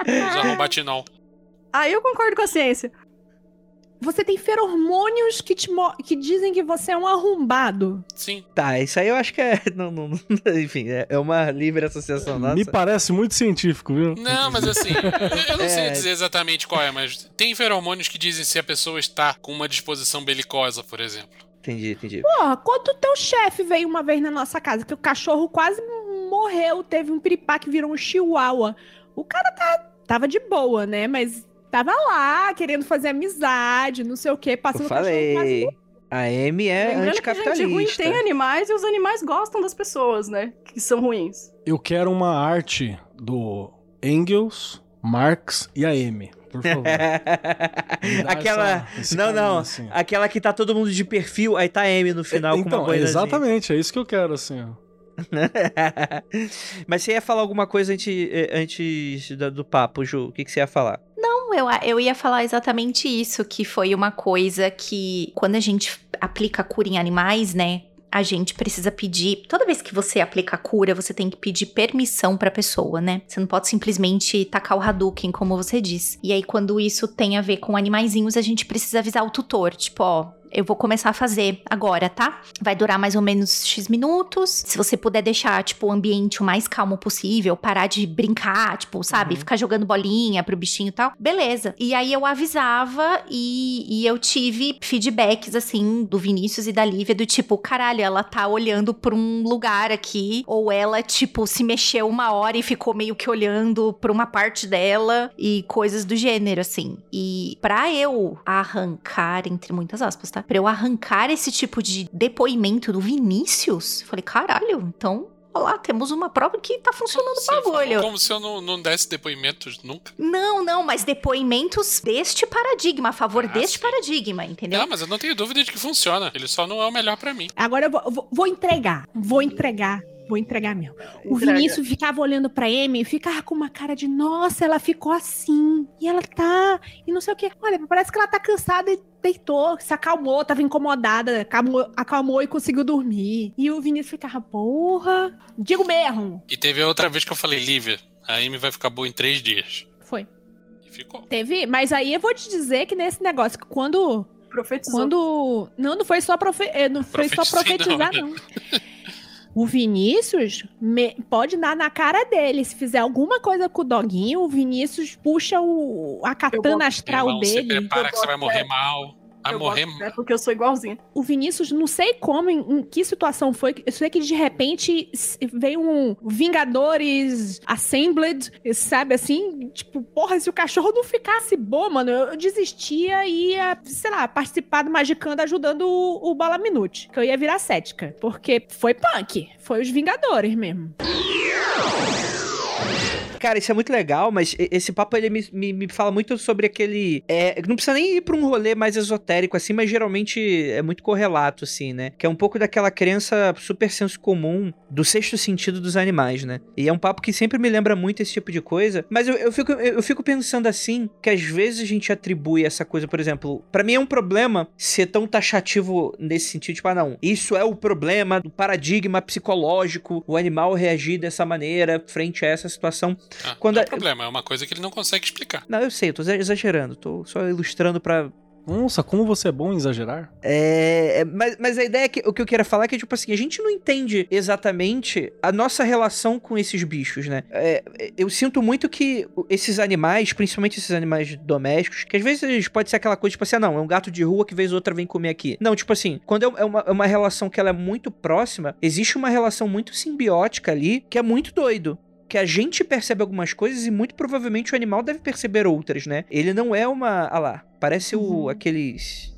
os arrombatinol. Aí eu concordo com a ciência. Você tem feromônios que, te mo- que dizem que você é um arrombado. Sim. Tá, isso aí eu acho que é. Não, não, não- enfim, é é uma livre associação nossa. Me parece muito científico, viu? Não, mas assim, eu- não sei É. dizer exatamente qual é, mas tem feromônios que dizem se a pessoa está com uma disposição belicosa, por exemplo. Entendi, entendi. Porra, quando o teu chefe veio uma vez na nossa casa, que o cachorro quase morreu, teve um piripá que virou um chihuahua. O cara tá, tava de boa, né? Mas tava lá, querendo fazer amizade, não sei o quê, passando Eu o cachorro quase falei. A Amy é Lembrando que gente ruim anticapitalista. tem animais e os animais gostam das pessoas, né? Que são ruins. Eu quero uma arte do Engels, Marx e a M, por favor. Aquela. não, não. assim. Aquela que tá todo mundo de perfil, aí tá a Amy no final com então, uma boinazinha. exatamente, é isso que eu quero, assim, ó. Mas você ia falar alguma coisa antes, eh, antes do papo, Ju? O que, que você ia falar? Não, eu, eu ia falar exatamente isso, que foi uma coisa que, quando a gente aplica cura em animais, né? A gente precisa pedir. Toda vez que você aplica a cura, você tem que pedir permissão pra pessoa, né? Você não pode simplesmente tacar o Hadouken, como você diz. E aí, quando isso tem a ver com animaizinhos, a gente precisa avisar o tutor. Tipo, ó, eu vou começar a fazer agora, tá? Vai durar mais ou menos X minutos. Se você puder deixar, tipo, o ambiente o mais calmo possível, parar de brincar, tipo, sabe? Uhum. Ficar jogando bolinha pro bichinho e tal. Beleza. E aí eu avisava e, e eu tive feedbacks, assim, do Vinícius e da Lívia, do tipo, caralho, ela tá olhando pra um lugar aqui. Ou ela, tipo, se mexeu uma hora e ficou meio que olhando pra uma parte dela e coisas do gênero, assim. E pra eu arrancar, entre muitas aspas, tá? Pra eu arrancar esse tipo de depoimento do Vinícius, falei, caralho, então. Olha lá, temos uma prova que tá funcionando o Você bagulho. como se eu não, não desse depoimentos nunca. Não, não, mas depoimentos deste paradigma, a favor Ah, deste sim. paradigma, entendeu? Não, mas eu não tenho dúvida de que funciona. Ele só não é o melhor pra mim. Agora eu vou, vou- vou entregar. Vou entregar. Vou entregar mesmo. O Entrega. Vinícius ficava olhando pra Amy e ficava com uma cara de nossa, ela ficou assim. E ela tá. E não sei o que. Olha, parece que ela tá cansada e deitou, se acalmou, tava incomodada, acalmou, acalmou e conseguiu dormir. E o Vinícius ficava, porra. Digo mesmo. E teve outra vez que eu falei, Lívia, a Amy vai ficar boa em três dias. Foi. E ficou. Teve. Mas aí eu vou te dizer que nesse negócio, que quando. Profetizou. Quando. Não, não foi só, profe... eh, não foi só profetizar, não, não. O Vinícius me- pode dar na cara dele. Se fizer alguma coisa com o doguinho, o Vinícius puxa o, a katana astral Irmão, se dele. prepara que você vai morrer fé. mal. Vai Eu morrer boto fé porque eu sou igualzinha. O Vinícius, não sei como, em, em que situação foi. Eu sei que de repente veio um Vingadores Assembled, sabe assim? Tipo, porra, se o cachorro não ficasse bom, mano, eu, eu desistia e ia, sei lá, participar do Magicando ajudando o, o Bala Minute. Que eu ia virar cética. Porque foi punk. Foi os Vingadores mesmo. Cara, isso é muito legal, mas esse papo ele me, me, me fala muito sobre aquele. É, não precisa nem ir pra um rolê mais esotérico assim, mas geralmente é muito correlato, assim, né? Que é um pouco daquela crença super senso comum do sexto sentido dos animais, né? E é um papo que sempre me lembra muito esse tipo de coisa. Mas eu, eu, fico, eu fico pensando assim, que às vezes a gente atribui essa coisa, por exemplo, pra mim é um problema ser tão taxativo nesse sentido, tipo, ah, não, isso é o problema do paradigma psicológico, o animal reagir dessa maneira frente a essa situação. Ah, Quando não é a- problema, é uma coisa que ele não consegue explicar. Não, eu sei, eu tô exa- exagerando, tô só ilustrando pra. Nossa, como você é bom em exagerar. É. é, mas, mas a ideia é que o que eu quero falar é que, tipo assim, a gente não entende exatamente a nossa relação com esses bichos, né? É, eu sinto muito que esses animais, principalmente esses animais domésticos, que às vezes pode ser aquela coisa, tipo assim, ah, não, é um gato de rua que vez ou outra vem comer aqui. Não, tipo assim, quando é uma, é uma relação que ela é muito próxima, existe uma relação muito simbiótica ali que é muito doido. Que a gente percebe algumas coisas e muito provavelmente o animal deve perceber outras, né? Ele não é uma. Ah lá, parece o, Uhum. aqueles.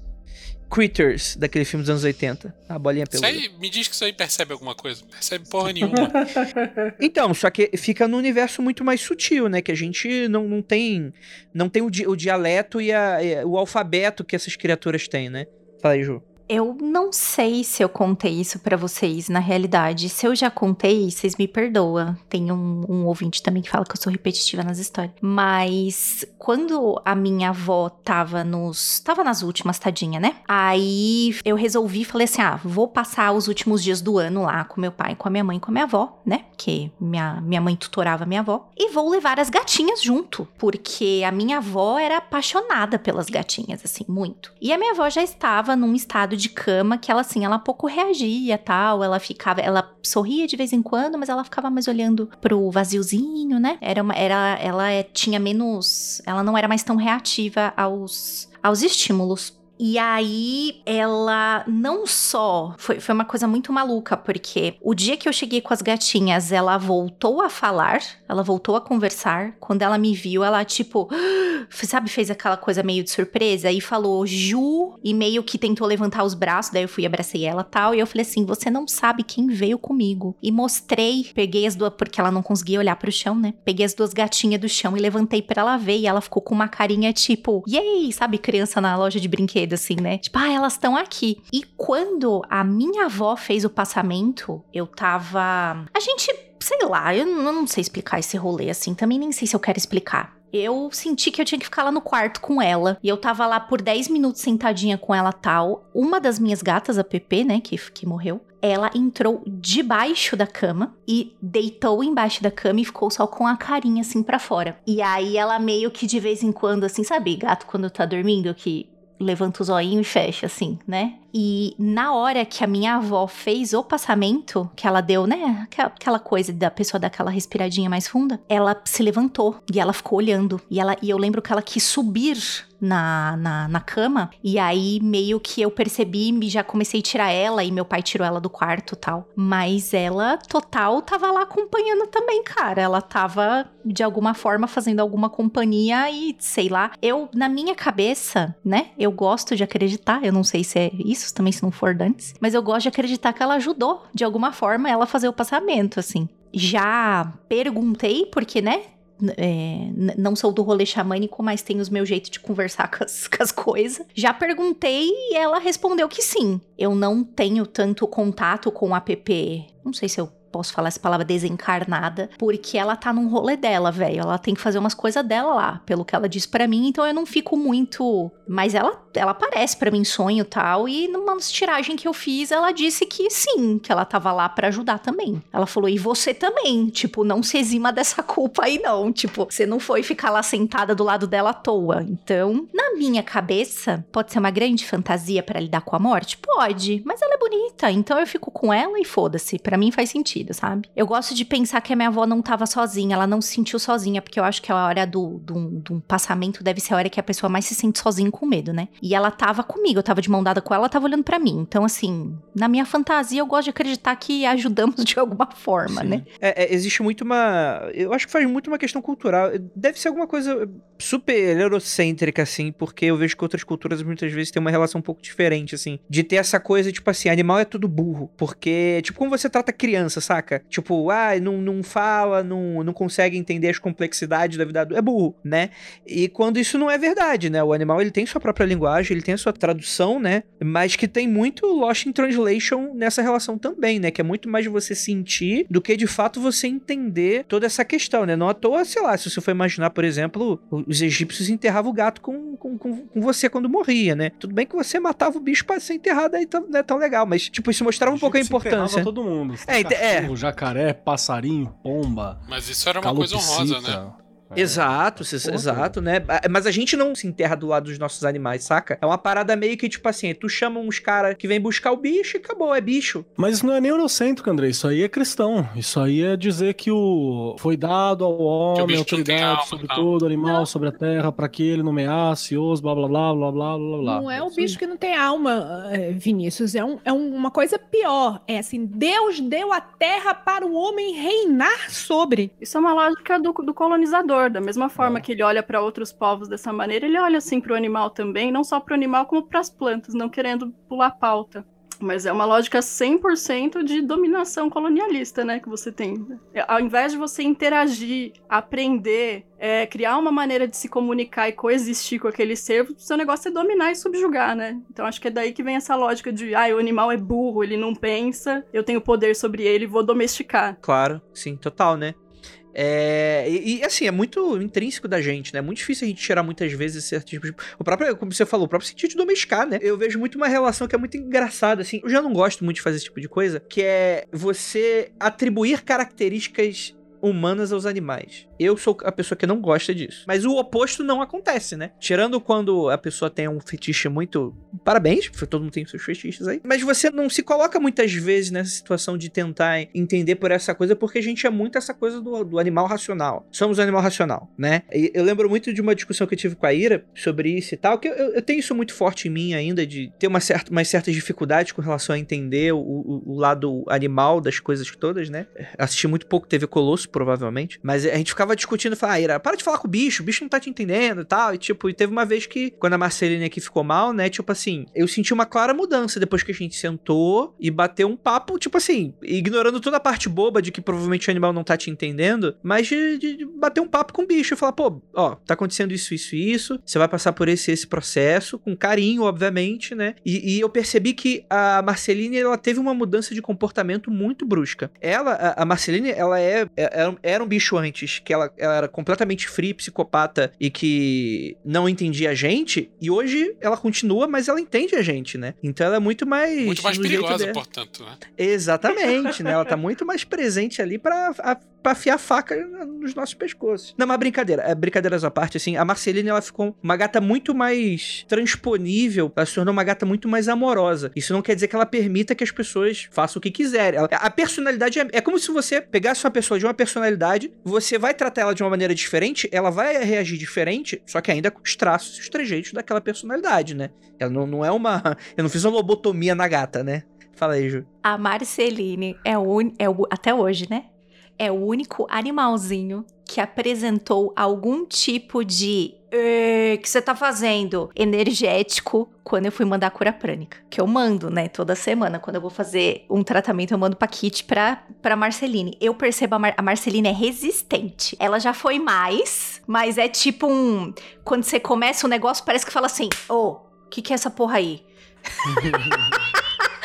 Critters daquele filme dos anos 80. A bolinha Isso peluda. aí, me diz que isso aí percebe alguma coisa. Percebe porra nenhuma. Então, só que fica num universo muito mais sutil, né? Que a gente não, não tem. Não tem o, di- o dialeto e, a- e o alfabeto que essas criaturas têm, né? Fala aí, Ju. Eu não sei se eu contei isso pra vocês, na realidade. Se eu já contei, vocês me perdoam. Tem um, um ouvinte também que fala que eu sou repetitiva nas histórias. Mas quando a minha avó tava nos. tava nas últimas, tadinha, né? Aí eu resolvi, falei assim: ah, vou passar os últimos dias do ano lá com meu pai, com a minha mãe, com a minha avó, né? Porque minha, minha mãe tutorava minha avó. E vou levar as gatinhas junto, porque a minha avó era apaixonada pelas gatinhas, assim, muito. E a minha avó já estava num estado de cama que ela, assim, ela pouco reagia tal. Ela ficava, ela sorria de vez em quando, mas ela ficava mais olhando pro vaziozinho, né? Era uma, era, ela é, tinha menos, ela não era mais tão reativa aos, aos estímulos. E aí, ela não só. Foi, foi uma coisa muito maluca, porque o dia que eu cheguei com as gatinhas, ela voltou a falar, ela voltou a conversar. Quando ela me viu, ela, tipo, sabe, fez aquela coisa meio de surpresa e falou Ju, e meio que tentou levantar os braços. Daí eu fui, abracei ela tal. E eu falei assim: Você não sabe quem veio comigo. E mostrei, peguei as duas, porque ela não conseguia olhar pro chão, né? Peguei as duas gatinhas do chão e levantei pra ela ver. E ela ficou com uma carinha tipo, yay, sabe, criança na loja de brinquedos assim, né? Tipo, ah, elas estão aqui. E quando a minha avó fez o passamento, eu tava. A gente sei lá, eu não sei explicar esse rolê assim, também nem sei se eu quero explicar. Eu senti que eu tinha que ficar lá no quarto com ela. E eu tava lá por 10 minutos sentadinha com ela tal. Uma das minhas gatas, a Pepe, né, que, que morreu, ela entrou debaixo da cama e deitou embaixo da cama e ficou só com a carinha assim para fora. E aí ela meio que de vez em quando, assim, sabe, gato quando tá dormindo, que levanta o zoinho e fecha, assim, né? E na hora que a minha avó fez o passamento, que ela deu, né? Aquela coisa da pessoa dar aquela respiradinha mais funda, ela se levantou e ela ficou olhando. E, ela, e eu lembro que ela quis subir na, na, na, cama. E aí, meio que eu percebi e já comecei a tirar ela. E meu pai tirou ela do quarto tal. Mas ela, total, tava lá acompanhando também, cara. Ela tava, de alguma forma, fazendo alguma companhia e sei lá. Eu, na minha cabeça, né? Eu gosto de acreditar. Eu não sei se é isso também, se não for dantes. Mas eu gosto de acreditar que ela ajudou, de alguma forma, ela a fazer o passamento, assim. Já perguntei, porque, né? É, não sou do rolê xamânico, mas tenho os meus jeitos de conversar com as, com as coisas. Já perguntei e ela respondeu que sim. Eu não tenho tanto contato com a PP. Não sei se eu posso falar essa palavra desencarnada, porque ela tá num rolê dela, velho. Ela tem que fazer umas coisas dela lá, pelo que ela disse para mim, então eu não fico muito. Mas ela, ela aparece para mim sonho tal, e numa tiragem que eu fiz, ela disse que sim, que ela tava lá para ajudar também. Ela falou, e você também, tipo, não se exima dessa culpa aí não, tipo, você não foi ficar lá sentada do lado dela à toa. Então, na minha cabeça, pode ser uma grande fantasia para lidar com a morte? Pode, mas ela é bonita, então eu fico com ela e foda-se, para mim faz sentido sentido, sabe? Eu gosto de pensar que a minha avó não tava sozinha, ela não se sentiu sozinha, porque eu acho que a hora do, do, do passamento deve ser a hora que a pessoa mais se sente sozinha com medo, né? E ela tava comigo, eu tava de mão dada com ela, ela tava olhando para mim. Então, assim, na minha fantasia, eu gosto de acreditar que ajudamos de alguma forma, Sim. né? É, é, existe muito uma. Eu acho que faz muito uma questão cultural. Deve ser alguma coisa super eurocêntrica, assim, porque eu vejo que outras culturas muitas vezes têm uma relação um pouco diferente, assim, de ter essa coisa, tipo assim, animal é tudo burro. Porque, tipo, como você trata criança, saca? Tipo, ah, não, não fala, não, não consegue entender as complexidades da vida adulta. É burro, né? E quando isso não é verdade, né? O animal ele tem sua própria linguagem, ele tem a sua tradução, né? Mas que tem muito Lost in Translation nessa relação também, né? Que é muito mais você sentir do que de fato você entender toda essa questão, né? Não à toa, sei lá, se você for imaginar, por exemplo, os egípcios enterravam o gato com, com, com, com você quando morria, né? Tudo bem que você matava o bicho para ser enterrado aí não é tão legal, mas, tipo, isso mostrava um pouco a importância. todo mundo. É, é, jacaré, passarinho, pomba. Mas isso era uma coisa honrosa, né? É. Exato, Pô, exato, né? Mas a gente não se enterra do lado dos nossos animais, saca? É uma parada meio que, tipo assim, tu chama uns caras que vem buscar o bicho e acabou, é bicho. Mas isso não é nem eurocêntrico, André. Isso aí é cristão. Isso aí é dizer que o foi dado ao homem autoridade sobre todo animal, não. sobre a terra, para que ele nomeasse os blá blá blá blá blá blá blá. Não é o bicho que não tem alma, eh, Vinícius. É, um, é uma coisa pior. É assim, Deus deu a terra para o homem reinar sobre. Isso é uma lógica do, do colonizador da mesma forma é. que ele olha para outros povos dessa maneira, ele olha assim para o animal também, não só para o animal como para as plantas, não querendo pular pauta. Mas é uma lógica 100% de dominação colonialista, né, que você tem. Ao invés de você interagir, aprender, é, criar uma maneira de se comunicar e coexistir com aquele ser, o seu negócio é dominar e subjugar, né? Então acho que é daí que vem essa lógica de, ah, o animal é burro, ele não pensa, eu tenho poder sobre ele, vou domesticar. Claro, sim, total, né? É, e, e, assim, é muito intrínseco da gente, né? É muito difícil a gente tirar muitas vezes certo tipo de. O próprio, como você falou, o próprio sentido de domesticar, né? Eu vejo muito uma relação que é muito engraçada, assim. Eu já não gosto muito de fazer esse tipo de coisa, que é você atribuir características humanas aos animais. Eu sou a pessoa que não gosta disso. Mas o oposto não acontece, né? Tirando quando a pessoa tem um fetiche muito. Parabéns, todo mundo tem seus fetiches aí. Mas você não se coloca muitas vezes nessa situação de tentar entender por essa coisa, porque a gente é muito essa coisa do, do animal racional. Somos um animal racional, né? E eu lembro muito de uma discussão que eu tive com a Ira sobre isso e tal, que eu, eu tenho isso muito forte em mim ainda, de ter uma certa, umas certas dificuldades com relação a entender o, o, o lado animal das coisas todas, né? Assisti muito pouco TV Colosso, provavelmente, mas a gente ficava discutindo, falava, ah, Ira, para de falar com o bicho, o bicho não tá te entendendo e tal, e tipo, e teve uma vez que, quando a Marcelina aqui ficou mal, né, tipo assim, eu senti uma clara mudança depois que a gente sentou e bateu um papo, tipo assim, ignorando toda a parte boba de que provavelmente o animal não tá te entendendo, mas de, de, de bater um papo com o bicho e falar, pô, ó, tá acontecendo isso, isso e isso, você vai passar por esse esse processo, com carinho, obviamente, né, e, e eu percebi que a Marceline, ela teve uma mudança de comportamento muito brusca. Ela, a, a Marceline, ela é, é, era um bicho antes, que ela, ela era completamente free, psicopata e que não entendia a gente, e hoje ela continua, mas ela entende a gente, né? Então ela é muito mais. Muito mais perigosa, portanto, né? Exatamente, né? Ela tá muito mais presente ali pra, a, pra afiar a faca nos nossos pescoços. Não, mas brincadeira, é, brincadeiras à parte, assim, a Marceline ela ficou uma gata muito mais transponível, ela se tornou uma gata muito mais amorosa. Isso não quer dizer que ela permita que as pessoas façam o que quiserem. Ela, a personalidade é, é como se você pegasse uma pessoa de uma personalidade, você vai tratar ela de uma maneira diferente, ela vai reagir diferente, só que ainda com os traços e os trejeitos daquela personalidade, né? Ela não, não é uma. Eu não fiz uma lobotomia na gata, né? Fala aí, Ju. A Marceline é o, é o até hoje, né? É o único animalzinho que apresentou algum tipo de o que você tá fazendo? Energético quando eu fui mandar a cura prânica. Que eu mando, né? Toda semana. Quando eu vou fazer um tratamento, eu mando pra Kit pra, pra Marceline. Eu percebo a, Mar a Marceline é resistente. Ela já foi mais, mas é tipo um. Quando você começa o um negócio, parece que fala assim: Ô, oh, o que, que é essa porra aí?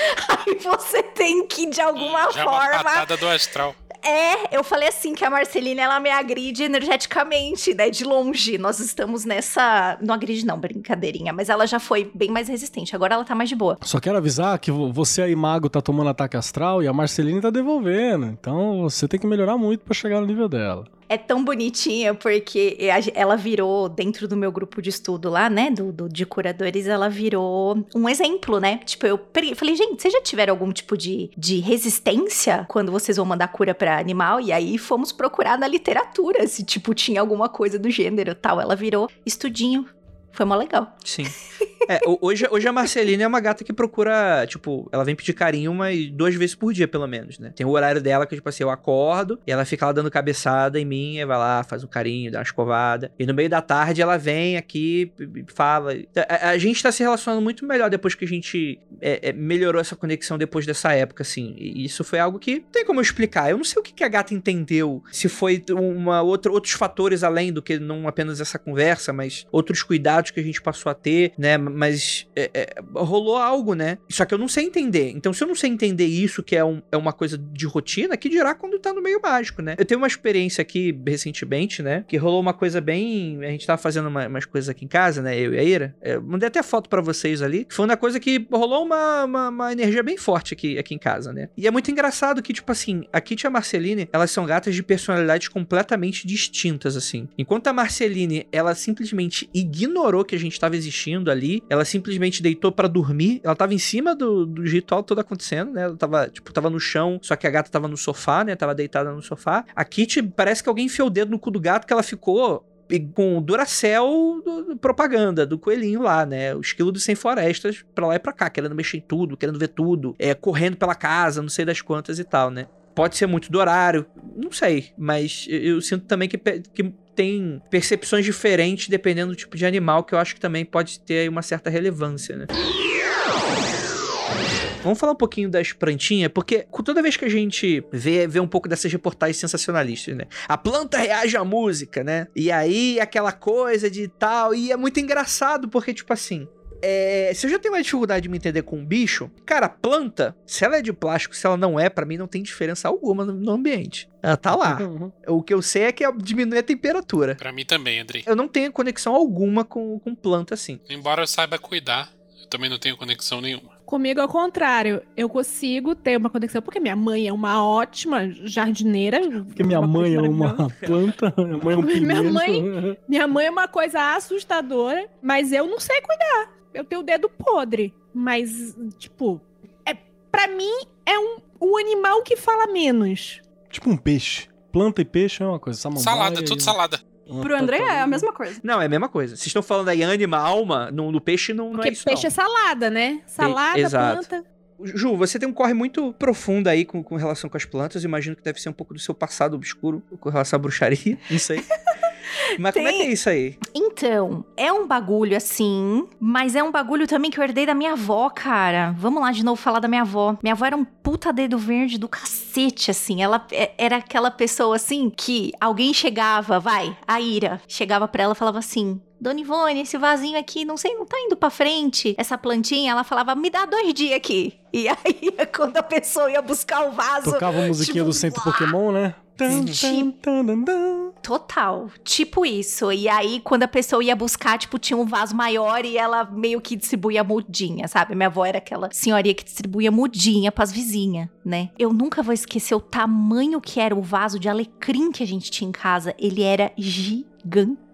aí você tem que, de alguma Já forma. É uma patada do astral. É, eu falei assim que a Marcelina ela me agride energeticamente, né? De longe. Nós estamos nessa. Não agride, não, brincadeirinha. Mas ela já foi bem mais resistente. Agora ela tá mais de boa. Só quero avisar que você aí, mago, tá tomando ataque astral e a Marceline tá devolvendo. Então você tem que melhorar muito para chegar no nível dela é tão bonitinha porque ela virou, dentro do meu grupo de estudo lá, né, do, do, de curadores, ela virou um exemplo, né? Tipo, eu falei, gente, vocês já tiveram algum tipo de, de resistência quando vocês vão mandar cura para animal? E aí fomos procurar na literatura se, tipo, tinha alguma coisa do gênero tal. Ela virou estudinho foi mó legal. Sim. É, hoje, hoje a Marcelina é uma gata que procura, tipo, ela vem pedir carinho umas duas vezes por dia, pelo menos, né? Tem o horário dela que, tipo assim, eu acordo e ela fica lá dando cabeçada em mim, e vai lá, faz um carinho, dá uma escovada. E no meio da tarde ela vem aqui fala. A, a gente tá se relacionando muito melhor depois que a gente é, é, melhorou essa conexão depois dessa época, assim. E isso foi algo que não tem como eu explicar. Eu não sei o que, que a gata entendeu, se foi uma outra, outros fatores além do que não apenas essa conversa, mas outros cuidados que a gente passou a ter, né? Mas é, é, rolou algo, né? Só que eu não sei entender. Então, se eu não sei entender isso, que é, um, é uma coisa de rotina, que dirá quando tá no meio mágico, né? Eu tenho uma experiência aqui recentemente, né? Que rolou uma coisa bem. A gente tava fazendo uma, umas coisas aqui em casa, né? Eu e a Ira. Eu mandei até foto para vocês ali. Foi uma coisa que rolou uma, uma, uma, energia bem forte aqui, aqui em casa, né? E é muito engraçado que, tipo assim, a Kit e a Marceline, elas são gatas de personalidades completamente distintas, assim. Enquanto a Marceline, ela simplesmente ignorou que a gente estava existindo ali. Ela simplesmente deitou para dormir. Ela tava em cima do, do ritual todo acontecendo, né? Ela tava, tipo, tava no chão, só que a gata tava no sofá, né? Tava deitada no sofá. A Kitty parece que alguém enfiou o dedo no cu do gato que ela ficou com o Duracell do, do, propaganda do coelhinho lá, né? O esquilo dos sem florestas pra lá e pra cá, querendo mexer em tudo, querendo ver tudo, é, correndo pela casa, não sei das quantas e tal, né? Pode ser muito do horário, não sei, mas eu, eu sinto também que, que tem percepções diferentes dependendo do tipo de animal, que eu acho que também pode ter uma certa relevância, né? Vamos falar um pouquinho das plantinhas, porque toda vez que a gente vê, vê um pouco dessas reportagens sensacionalistas, né? A planta reage à música, né? E aí aquela coisa de tal. E é muito engraçado, porque, tipo assim, é, se eu já tenho uma dificuldade de me entender com um bicho, cara, planta, se ela é de plástico, se ela não é, para mim não tem diferença alguma no, no ambiente. Ela tá lá. o que eu sei é que diminui a temperatura. Pra mim também, Andrei. Eu não tenho conexão alguma com, com planta assim. Embora eu saiba cuidar, eu também não tenho conexão nenhuma. Comigo é o contrário. Eu consigo ter uma conexão, porque minha mãe é uma ótima jardineira. Porque minha mãe é uma planta, minha mãe é um pimento. Minha mãe, minha mãe é uma coisa assustadora, mas eu não sei cuidar. Eu tenho o dedo podre. Mas, tipo, é, pra mim é um, um animal que fala menos. Tipo um peixe. Planta e peixe é uma coisa. Samambaia Salada, tudo e- salada. uma Pro André é a mesma coisa. Não, é a mesma coisa. Vocês estão falando aí anima, alma, no, no peixe não, não Porque é isso peixe não. é salada, né? Salada, exato. planta. Ju, você tem um corre muito profundo aí com, com relação com as plantas. Eu imagino que deve ser um pouco do seu passado obscuro com relação à bruxaria. Não sei. Mas como é que é Tem. isso aí? Então, é um bagulho assim, mas é um bagulho também que eu herdei da minha avó, cara. Vamos lá de novo falar da minha avó. Minha avó era um puta dedo verde do cacete, assim. Ela é- era aquela pessoa assim que alguém chegava, vai, a Ira, chegava pra ela e falava assim. Dona Ivone, esse vasinho aqui, não sei, não tá indo pra frente. Essa plantinha, ela falava, me dá dois dias aqui. E aí, quando a pessoa ia buscar o vaso, Tocava a musiquinha tipo, do Centro Pokémon, né? Tan, Tipo- tan, tan, tan. Total, tipo isso. E aí, quando a pessoa ia buscar, tipo, tinha um vaso maior e ela meio que distribuía mudinha, sabe? Minha avó era aquela senhoria que distribuía mudinha pras vizinhas, né? Eu nunca vou esquecer o tamanho que era o vaso de alecrim que a gente tinha em casa. Ele era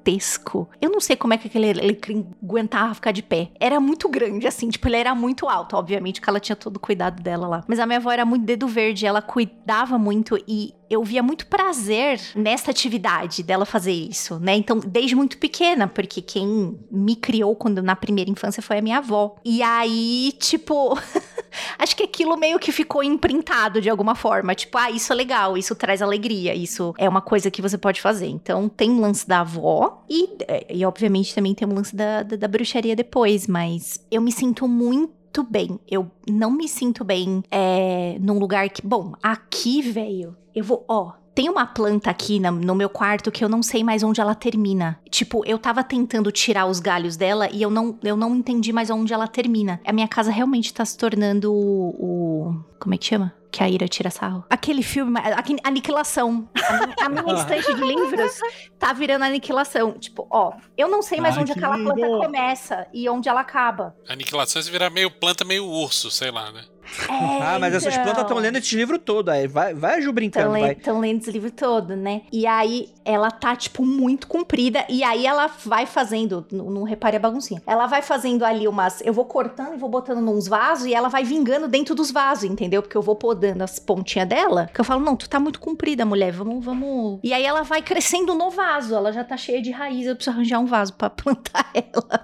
gigantesco. Eu não sei como é que aquele alecrim aguentava ficar de pé. Era muito grande, assim, tipo, ele era muito alto. Obviamente que ela tinha todo o cuidado dela lá. Mas a minha avó era muito dedo verde, ela cuidava muito e eu via muito prazer nessa atividade dela fazer isso, né? Então, desde muito pequena, porque quem me criou quando na primeira infância foi a minha avó. E aí, tipo, acho que aquilo meio que ficou imprintado de alguma forma. Tipo, ah, isso é legal, isso traz alegria, isso é uma coisa que você pode fazer. Então, tem um lance da avó e, e obviamente, também tem um lance da, da, da bruxaria depois, mas eu me sinto muito muito bem. Eu não me sinto bem é, num lugar que. Bom, aqui, velho, eu vou. Ó, tem uma planta aqui na- no meu quarto que eu não sei mais onde ela termina. Tipo, eu tava tentando tirar os galhos dela e eu não, eu não entendi mais onde ela termina. A minha casa realmente tá se tornando o. o- como é que chama? Que a Ira tira sarro. Aquele filme, a- aquele- Aniquilação. A, minha- a minha estante de livros tá virando aniquilação. Tipo, ó, eu não sei mais Ai, onde que aquela planta lindo. começa e onde ela acaba. Aniquilação se virar meio planta, meio urso, sei lá, né? Ah, mas essas plantas estão lendo esse livro todo. Aí vai, vai Ju brincando. Estão lendo esse livro todo, né? E aí ela tá, tipo, muito comprida. E aí ela vai fazendo. Não, não repare a baguncinha. Ela vai fazendo ali umas. Eu vou cortando e vou botando nos vasos. E ela vai vingando dentro dos vasos, entendeu? Porque eu vou podando as pontinhas dela. Que eu falo, não, tu tá muito comprida, mulher. Vamos, vamos. E aí ela vai crescendo no vaso. Ela já tá cheia de raiz. Eu preciso arranjar um vaso pra plantar ela.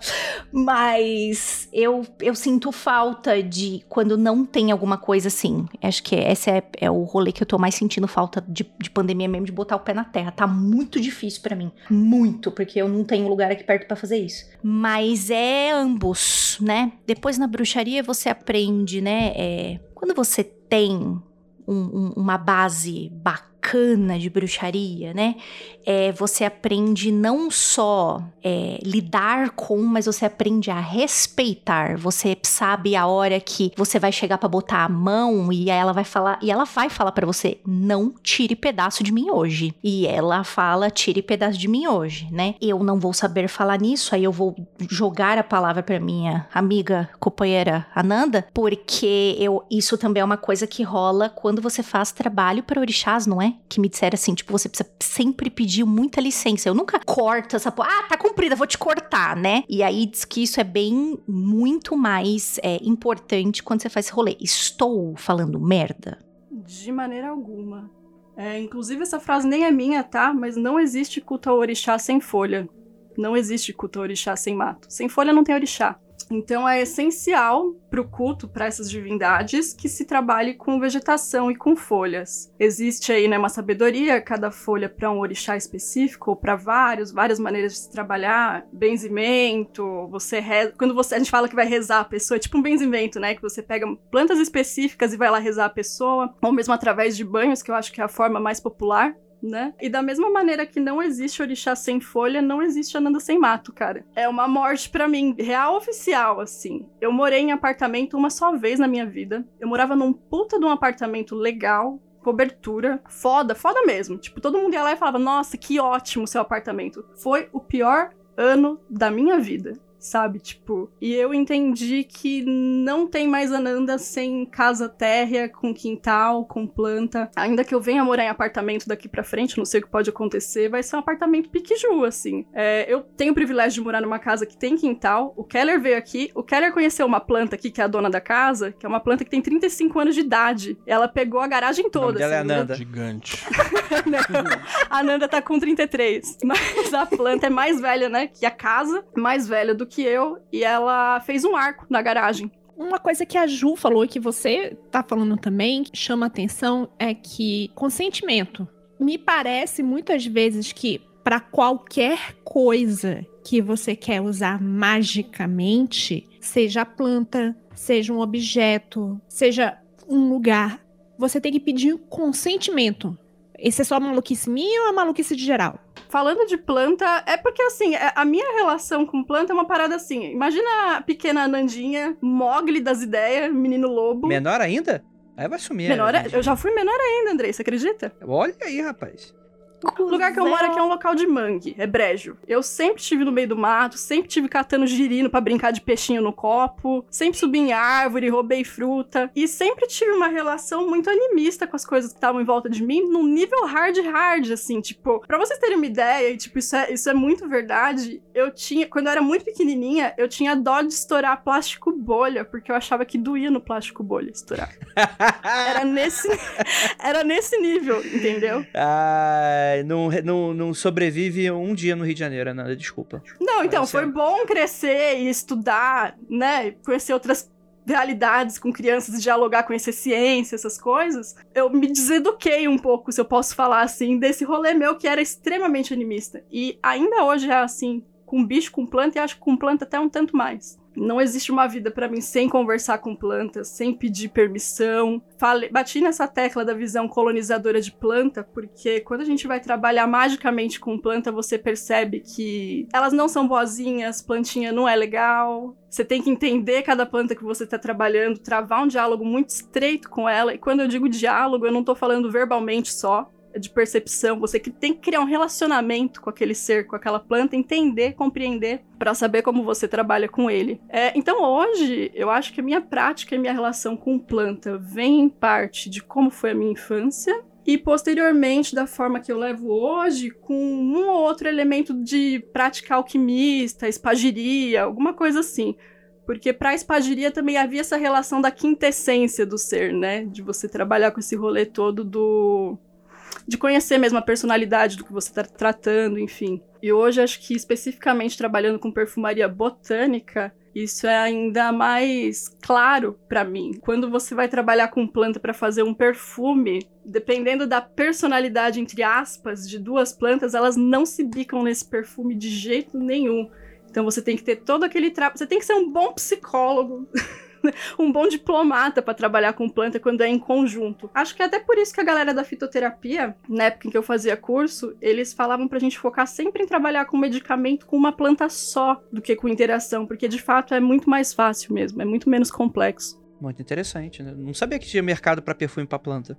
Mas eu, eu sinto falta de quando não tem alguma coisa assim. Acho que esse é, é o rolê que eu tô mais sentindo falta de, de pandemia mesmo, de botar o pé na terra. Tá muito difícil pra mim. Muito, porque eu não tenho lugar aqui perto pra fazer isso. Mas é ambos, né? Depois na bruxaria você aprende, né? É, quando você tem um- um- uma base bacana de bruxaria, né? É, você aprende não só é, lidar com, mas você aprende a respeitar. Você sabe a hora que você vai chegar pra botar a mão e ela vai falar e ela vai falar pra você: não tire pedaço de mim hoje. E ela fala: tire pedaço de mim hoje, né? Eu não vou saber falar nisso, aí eu vou jogar a palavra pra minha amiga companheira Ananda, porque eu isso também é uma coisa que rola quando você faz trabalho para orixás, não é? Que me disseram assim, tipo, você precisa sempre pedir muita licença. Eu nunca corto essa porra. Ah, tá comprida, vou te cortar, né? E aí diz que isso é bem muito mais é, importante quando você faz esse rolê. Estou falando merda. De maneira alguma. É, inclusive, essa frase nem é minha, tá? Mas não existe culto ao orixá sem folha. Não existe culto ao orixá sem mato. Sem folha não tem orixá. Então é essencial para o culto, para essas divindades, que se trabalhe com vegetação e com folhas. Existe aí né, uma sabedoria, cada folha para um orixá específico, ou para vários, várias maneiras de se trabalhar. Benzimento, você reza. Quando você, a gente fala que vai rezar a pessoa, é tipo um benzimento, né? Que você pega plantas específicas e vai lá rezar a pessoa, ou mesmo através de banhos, que eu acho que é a forma mais popular né? E da mesma maneira que não existe orixá sem folha, não existe Ananda sem mato, cara. É uma morte para mim, real oficial, assim. Eu morei em apartamento uma só vez na minha vida. Eu morava num puta de um apartamento legal, cobertura, foda, foda mesmo. Tipo, todo mundo ia lá e falava: "Nossa, que ótimo seu apartamento". Foi o pior ano da minha vida sabe? Tipo, e eu entendi que não tem mais Ananda sem casa térrea, com quintal, com planta. Ainda que eu venha morar em apartamento daqui pra frente, não sei o que pode acontecer, vai ser um apartamento piquiju, assim. É, eu tenho o privilégio de morar numa casa que tem quintal. O Keller veio aqui, o Keller conheceu uma planta aqui, que é a dona da casa, que é uma planta que tem 35 anos de idade. Ela pegou a garagem toda. Ela é assim, Ananda. Gigante. a Nanda tá com 33. Mas a planta é mais velha, né? Que a casa, mais velha do que eu. E ela fez um arco na garagem. Uma coisa que a Ju falou e que você tá falando também, que chama atenção, é que consentimento. Me parece muitas vezes que para qualquer coisa que você quer usar magicamente, seja planta, seja um objeto, seja um lugar, você tem que pedir consentimento. Esse é só maluquice minha ou é maluquice de geral? Falando de planta, é porque assim, é- a minha relação com planta é uma parada assim. Imagina a pequena Nandinha, Mogli das ideias, menino lobo. Menor ainda? Aí vai sumir. Menor, né, eu já fui menor ainda, Andrei, você acredita? Olha aí, rapaz. O lugar que eu moro aqui é um local de mangue, é brejo. Eu sempre estive no meio do mato, sempre tive catando girino pra brincar de peixinho no copo, sempre subi em árvore, roubei fruta, e sempre tive uma relação muito animista com as coisas que estavam em volta de mim, num nível hard hard, assim, tipo, pra vocês terem uma ideia, e tipo, isso é, isso é muito verdade, eu tinha, quando eu era muito pequenininha, eu tinha dó de estourar plástico bolha, porque eu achava que doía no plástico bolha estourar. Era nesse, era nesse nível, entendeu? Ai, não, não, não sobrevive um dia no Rio de Janeiro, nada, desculpa. Não, então, Mas foi é- bom crescer e estudar, né? Conhecer outras realidades com crianças, dialogar, conhecer ciência, essas coisas. Eu me deseduquei um pouco, se eu posso falar assim, desse rolê meu que era extremamente animista. E ainda hoje é assim, com bicho, com planta, e acho que com planta até um tanto mais. Não existe uma vida pra mim sem conversar com plantas, sem pedir permissão. Falei, bati nessa tecla da visão colonizadora de planta, porque quando a gente vai trabalhar magicamente com planta, você percebe que elas não são boazinhas, plantinha não é legal. Você tem que entender cada planta que você tá trabalhando, travar um diálogo muito estreito com ela. E quando eu digo diálogo, eu não tô falando verbalmente só de percepção, você que tem que criar um relacionamento com aquele ser, com aquela planta, entender, compreender, para saber como você trabalha com ele. É, então hoje, eu acho que a minha prática e minha relação com planta vem em parte de como foi a minha infância. E posteriormente, da forma que eu levo hoje, com um ou outro elemento de prática alquimista, espagiria, alguma coisa assim. Porque pra espagiria também havia essa relação da quintessência do ser, né? De você trabalhar com esse rolê todo do de conhecer mesmo a personalidade do que você está tratando, enfim. E hoje acho que especificamente trabalhando com perfumaria botânica, isso é ainda mais claro para mim. Quando você vai trabalhar com planta para fazer um perfume, dependendo da personalidade entre aspas de duas plantas, elas não se bicam nesse perfume de jeito nenhum. Então você tem que ter todo aquele trabalho, você tem que ser um bom psicólogo. um bom diplomata para trabalhar com planta quando é em conjunto. Acho que é até por isso que a galera da fitoterapia, na época em que eu fazia curso, eles falavam pra gente focar sempre em trabalhar com medicamento com uma planta só do que com interação, porque de fato é muito mais fácil mesmo, é muito menos complexo. Muito interessante, né? Não sabia que tinha mercado pra perfume pra planta.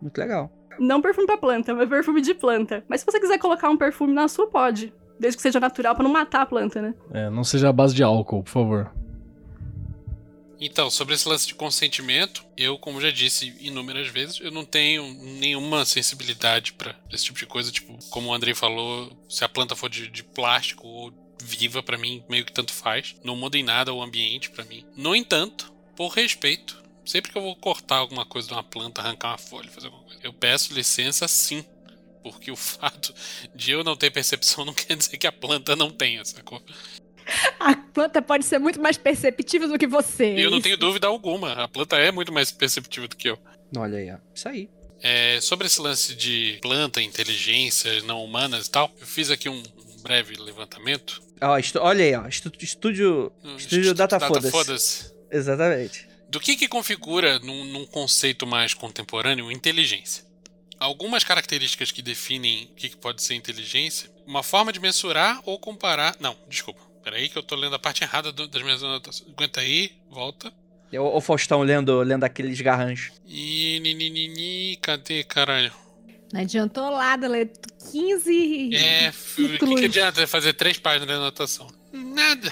Muito legal. Não perfume pra planta, mas perfume de planta. Mas se você quiser colocar um perfume na sua, pode. Desde que seja natural pra não matar a planta, né? É, não seja a base de álcool, por favor. Então, sobre esse lance de consentimento, eu, como já disse inúmeras vezes, eu não tenho nenhuma sensibilidade pra esse tipo de coisa. Tipo, como o Andrei falou, se a planta for de, de plástico ou viva, pra mim, meio que tanto faz. Não muda em nada o ambiente pra mim. No entanto, por respeito, sempre que eu vou cortar alguma coisa de uma planta, arrancar uma folha, fazer alguma coisa, eu peço licença sim. Porque o fato de eu não ter percepção não quer dizer que a planta não tenha, sacou? A planta pode ser muito mais perceptível do que você. E eu não tenho dúvida alguma. A planta é muito mais perceptível do que eu. Olha aí, ó. Isso aí. É, sobre esse lance de planta, inteligências não humanas e tal, eu fiz aqui um breve levantamento. Olha aí, ó. Estu- estúdio. no Estúdio Instituto Data Foda-se. Foda-se. Exatamente. Do que, que configura, num, num conceito mais contemporâneo, inteligência? Algumas características que definem o que, que pode ser inteligência, uma forma de mensurar ou comparar. Não, desculpa. Peraí, que eu tô lendo a parte errada do- das minhas anotações. Aguenta aí, volta. É O, Faustão lendo, lendo aqueles garranchos. E. Ni, ni, ni, ni, cadê, caralho? Não adiantou nada ler 15. É, o que, que adianta fazer três páginas de anotação? Nada.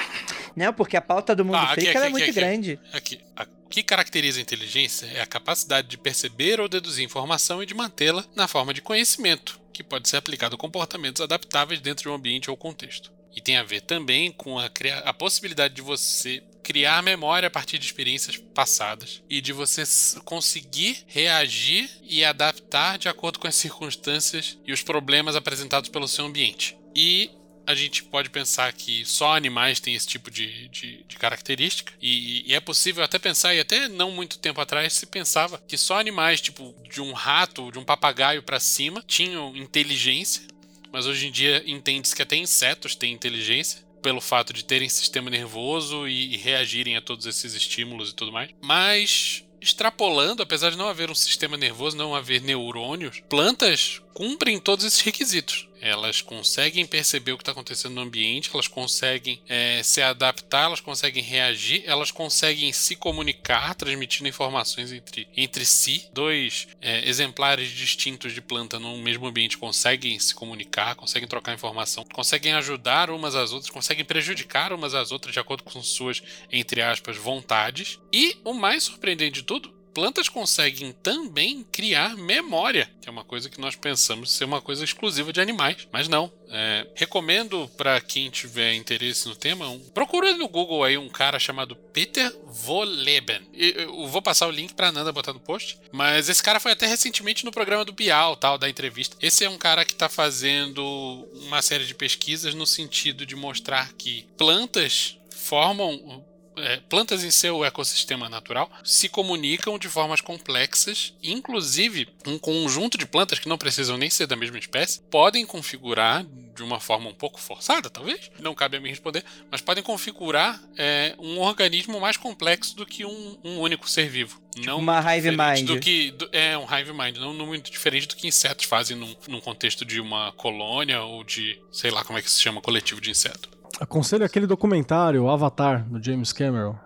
Não, porque a pauta do mundo Ah, aqui, freak aqui, ela é aqui, muito aqui. grande. Aqui. O que caracteriza a inteligência é a capacidade de perceber ou deduzir informação e de mantê-la na forma de conhecimento, que pode ser aplicado a comportamentos adaptáveis dentro de um ambiente ou contexto. E tem a ver também com a, a possibilidade de você criar memória a partir de experiências passadas e de você conseguir reagir e adaptar de acordo com as circunstâncias e os problemas apresentados pelo seu ambiente. E a gente pode pensar que só animais têm esse tipo de, de, de característica. E, e é possível até pensar, e até não muito tempo atrás se pensava que só animais, tipo de um rato, de um papagaio pra cima, tinham inteligência. Mas hoje em dia entende-se que até insetos têm inteligência. Pelo fato de terem sistema nervoso e, e reagirem a todos esses estímulos e tudo mais. Mas extrapolando, apesar de não haver um sistema nervoso, não haver neurônios, plantas cumprem todos esses requisitos. Elas conseguem perceber o que está acontecendo no ambiente, elas conseguem eh, se adaptar, elas conseguem reagir, elas conseguem se comunicar, transmitindo informações entre, entre si. Dois eh, exemplares distintos de planta no mesmo ambiente conseguem se comunicar, conseguem trocar informação, conseguem ajudar umas às outras, conseguem prejudicar umas às outras de acordo com suas, entre aspas, vontades. E o mais surpreendente de tudo, plantas conseguem também criar memória, que é uma coisa que nós pensamos ser uma coisa exclusiva de animais, mas não. É, recomendo para quem tiver interesse no tema, um, procura no Google aí um cara chamado Peter Voleben. Eu vou passar o link para Nanda botar no post, mas esse cara foi até recentemente no programa do Bial, tal, da entrevista. Esse é um cara que está fazendo uma série de pesquisas no sentido de mostrar que plantas formam é, plantas em seu ecossistema natural se comunicam de formas complexas, inclusive um conjunto de plantas que não precisam nem ser da mesma espécie podem configurar de uma forma um pouco forçada, talvez, não cabe a mim responder, mas podem configurar é, um organismo mais complexo do que um, um único ser vivo. Não uma hive mind. Do que, do- é, um hive mind, não, não muito diferente do que insetos fazem num, num contexto de uma colônia ou de, sei lá como é que se chama, coletivo de inseto. Aconselho aquele documentário, Avatar, do James Cameron.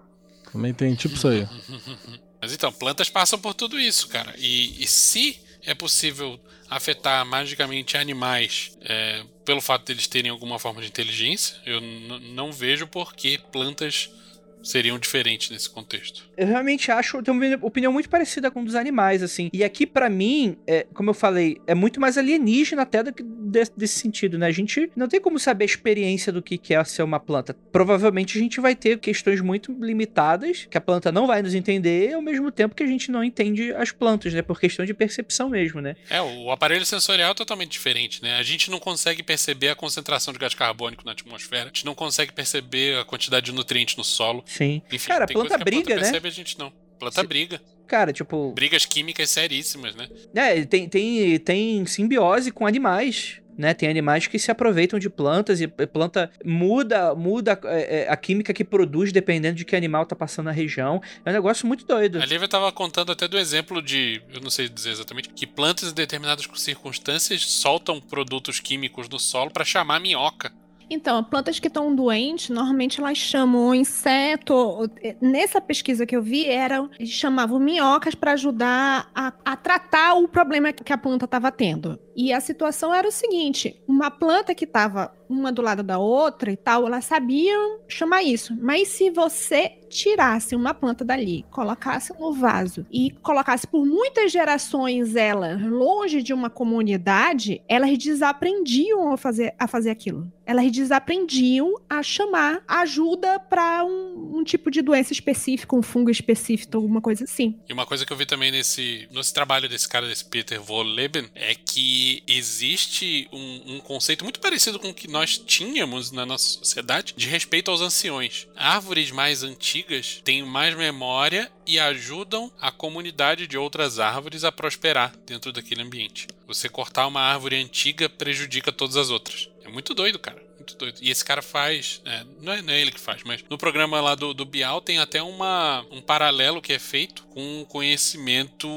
Também tem tipo isso aí. Mas então, plantas passam por tudo isso, cara. E, e se é possível afetar magicamente animais é, pelo fato deles terem alguma forma de inteligência, eu não vejo por que plantas seriam diferentes nesse contexto. Eu realmente acho, tenho uma opinião muito parecida com a dos animais, assim. E aqui, pra mim, é, como eu falei, é muito mais alienígena até do que de- desse sentido, né? A gente não tem como saber a experiência do que é ser uma planta. Provavelmente a gente vai ter questões muito limitadas, que a planta não vai nos entender, ao mesmo tempo que a gente não entende as plantas, né? Por questão de percepção mesmo, né? É, o aparelho sensorial é totalmente diferente, né? A gente não consegue perceber a concentração de gás carbônico na atmosfera, a gente não consegue perceber a quantidade de nutrientes no solo. Sim. Enfim, Cara, a planta que a briga, planta né? A gente não. Planta Se- briga. Cara, tipo. Brigas químicas seríssimas, né? É, tem, tem, tem simbiose com animais. Né, tem animais que se aproveitam de plantas e a planta muda muda é, é, a química que produz dependendo de que animal tá passando na região. É um negócio muito doido. A Lívia estava contando até do exemplo de, eu não sei dizer exatamente, que plantas em determinadas circunstâncias soltam produtos químicos no solo para chamar minhoca. Então, plantas que estão doentes, normalmente elas chamam inseto. Nessa pesquisa que eu vi, eram, eles chamavam minhocas para ajudar a, a tratar o problema que a planta estava tendo. E a situação era o seguinte: uma planta que estava uma do lado da outra e tal, elas sabiam chamar isso. Mas se você tirasse uma planta dali, colocasse no vaso e colocasse por muitas gerações ela longe de uma comunidade, elas desaprendiam a fazer, a fazer aquilo. Elas desaprendiam a chamar ajuda para um, um tipo de doença específica, um fungo específico, alguma coisa assim. E uma coisa que eu vi também nesse, nesse trabalho desse cara, desse Peter Volleben, é que existe um, um conceito muito parecido com o que nós tínhamos na nossa sociedade de respeito aos anciões. Árvores mais antigas têm mais memória e ajudam a comunidade de outras árvores a prosperar dentro daquele ambiente. Você cortar uma árvore antiga prejudica todas as outras. É muito doido, cara. Muito doido. E esse cara faz. É, não, é, não, é, ele que faz, mas no programa lá do, do Bial tem até uma, um paralelo que é feito com o conhecimento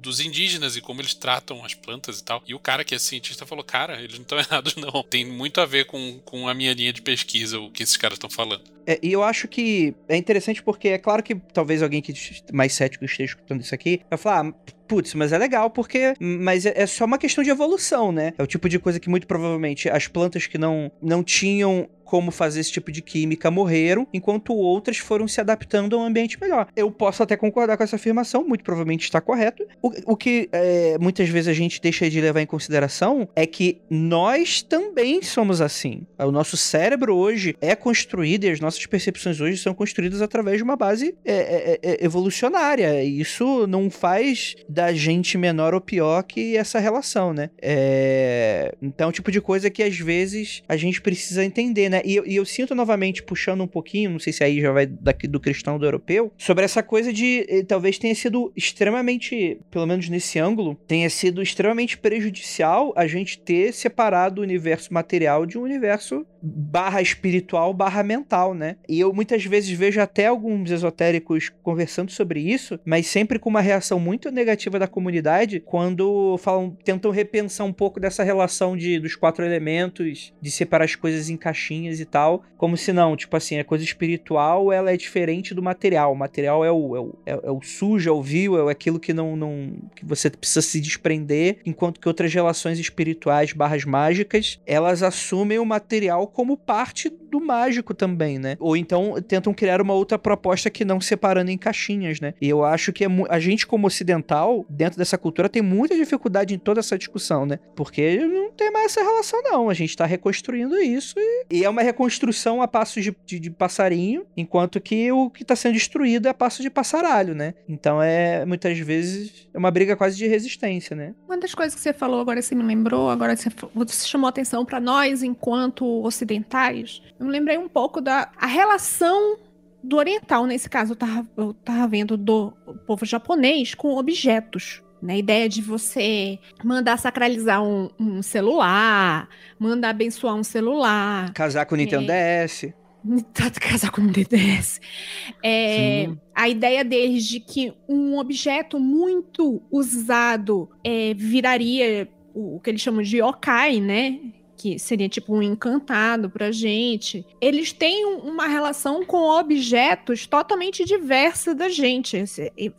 dos indígenas e como eles tratam as plantas e tal. E o cara que é cientista falou: cara, eles não estão errados, não. Tem muito a ver com, com a minha linha de pesquisa, o que esses caras estão falando. É, e eu acho que é interessante porque é claro que talvez alguém que mais cético esteja escutando isso aqui vai falar. Ah, putz, mas é legal porque. Mas é, é só uma questão de evolução, né? É o tipo de coisa que muito provavelmente as plantas que não, não tinham como fazer esse tipo de química morreram, enquanto outras foram se adaptando a um ambiente melhor. Eu posso até concordar com essa afirmação, muito provavelmente está correto. O, o que é, muitas vezes a gente deixa de levar em consideração é que nós também somos assim. O nosso cérebro hoje é construído e as nossas percepções hoje são construídas através de uma base é, é, é evolucionária. E isso não faz da gente menor ou pior que essa relação, né? É... Então, é tipo de coisa que às vezes a gente precisa entender, né? E, e, eu sinto novamente, puxando um pouquinho, não sei se aí já vai daqui do cristão do europeu, sobre essa coisa de eh, talvez tenha sido extremamente, pelo menos nesse ângulo, tenha sido extremamente prejudicial a gente ter separado o universo material de um universo barra espiritual barra mental, né? E eu muitas vezes vejo até alguns esotéricos conversando sobre isso, mas sempre com uma reação muito negativa da comunidade quando falam, tentam repensar um pouco dessa relação de, dos quatro elementos, de separar as coisas em caixinhas e tal, como se não, tipo assim, a coisa espiritual ela é diferente do material. O material é o, é o, é, é o sujo, é o vil, é aquilo que não, não que você precisa se desprender, enquanto que outras relações espirituais barras mágicas, elas assumem o material como parte do mágico também, né? Ou então tentam criar uma outra proposta que não separando em caixinhas, né? E eu acho que é a gente como ocidental, dentro dessa cultura, tem muita dificuldade em toda essa discussão, né? Porque não tem mais essa relação não, a gente tá reconstruindo isso e, e é uma reconstrução a passos de, de, de, passarinho, enquanto que o que tá sendo destruído é a passos de passaralho, né? Então é, muitas vezes, é uma briga quase de resistência, né? Uma das coisas que você falou agora, você me lembrou, agora você, você chamou atenção para nós enquanto ocidentais ocidentais, eu me lembrei um pouco da a relação do oriental, nesse caso, eu tava, eu tava vendo do povo japonês com objetos. Né? A ideia de você mandar sacralizar um, um celular, mandar abençoar um celular. Casar com o Nintendo é... DS. Casar com o Nintendo DS. É, a ideia deles de que um objeto muito usado é, viraria o, o que eles chamam de yokai, né? que seria tipo um encantado pra gente, eles têm uma relação com objetos totalmente diversa da gente.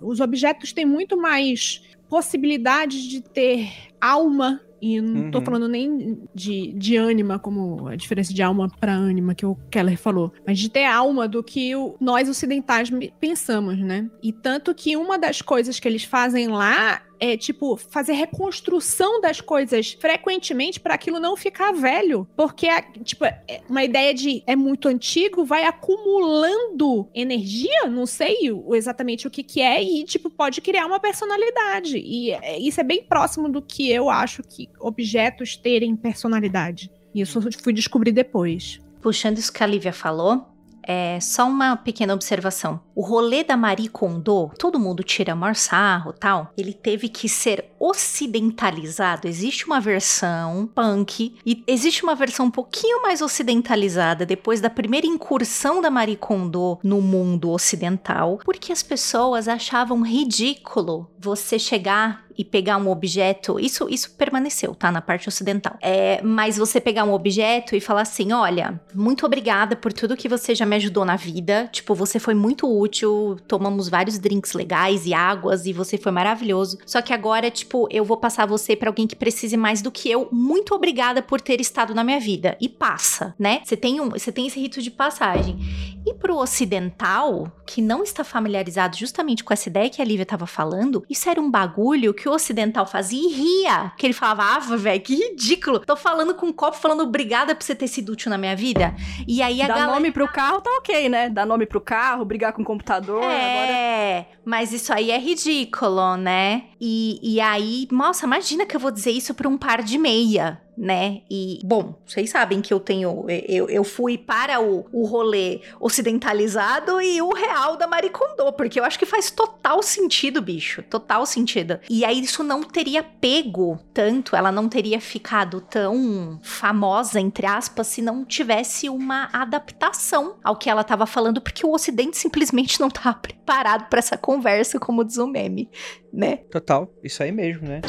Os objetos têm muito mais possibilidades de ter alma e não uhum. tô falando nem de, de ânima, como a diferença de alma para ânima que o Keller falou, mas de ter alma do que o, nós ocidentais pensamos, né? E tanto que uma das coisas que eles fazem lá é, tipo, fazer reconstrução das coisas frequentemente para aquilo não ficar velho. Porque, tipo, é uma ideia de é muito antigo, vai acumulando energia, não sei exatamente o que que é, e, tipo, pode criar uma personalidade. E é, isso é bem próximo do que eu acho que objetos terem personalidade. Isso eu fui descobrir depois. Puxando isso que a Lívia falou, é, só uma pequena observação. O rolê da Marie Kondo, todo mundo tira maior sarro tal, ele teve que ser ocidentalizado. Existe uma versão punk e existe uma versão um pouquinho mais ocidentalizada depois da primeira incursão da Marie Kondo no mundo ocidental, porque as pessoas achavam ridículo você chegar e pegar um objeto, isso isso permaneceu, tá? Na parte ocidental. É, mas você pegar um objeto e falar assim: olha, muito obrigada por tudo que você já me ajudou na vida. Tipo, você foi muito útil, tomamos vários drinks legais e águas, e você foi maravilhoso. Só que agora, tipo, eu vou passar você para alguém que precise mais do que eu. Muito obrigada por ter estado na minha vida. E passa, né? Você tem, um, você tem esse rito de passagem. E pro ocidental, que não está familiarizado justamente com essa ideia que a Lívia estava falando, isso era um bagulho que o ocidental fazia e ria. Que ele falava, ah, velho, que ridículo. Tô falando com um copo, falando obrigada por você ter sido útil na minha vida. E aí a Dar galera... nome pro carro tá ok, né? Dar nome pro carro, brigar com o computador. Agora É, mas isso aí é ridículo, né? E, e aí, nossa, imagina que eu vou dizer isso pra um par de meia, né? E, bom, vocês sabem que eu tenho. Eu, eu fui para o, o rolê ocidentalizado e o real da Maricondo, porque eu acho que faz total sentido, bicho. Total sentido. E aí, isso não teria pego tanto, ela não teria ficado tão famosa, entre aspas, se não tivesse uma adaptação ao que ela tava falando, porque o Ocidente simplesmente não tava preparado para essa conversa, como diz o meme, né? Total, isso aí mesmo, né?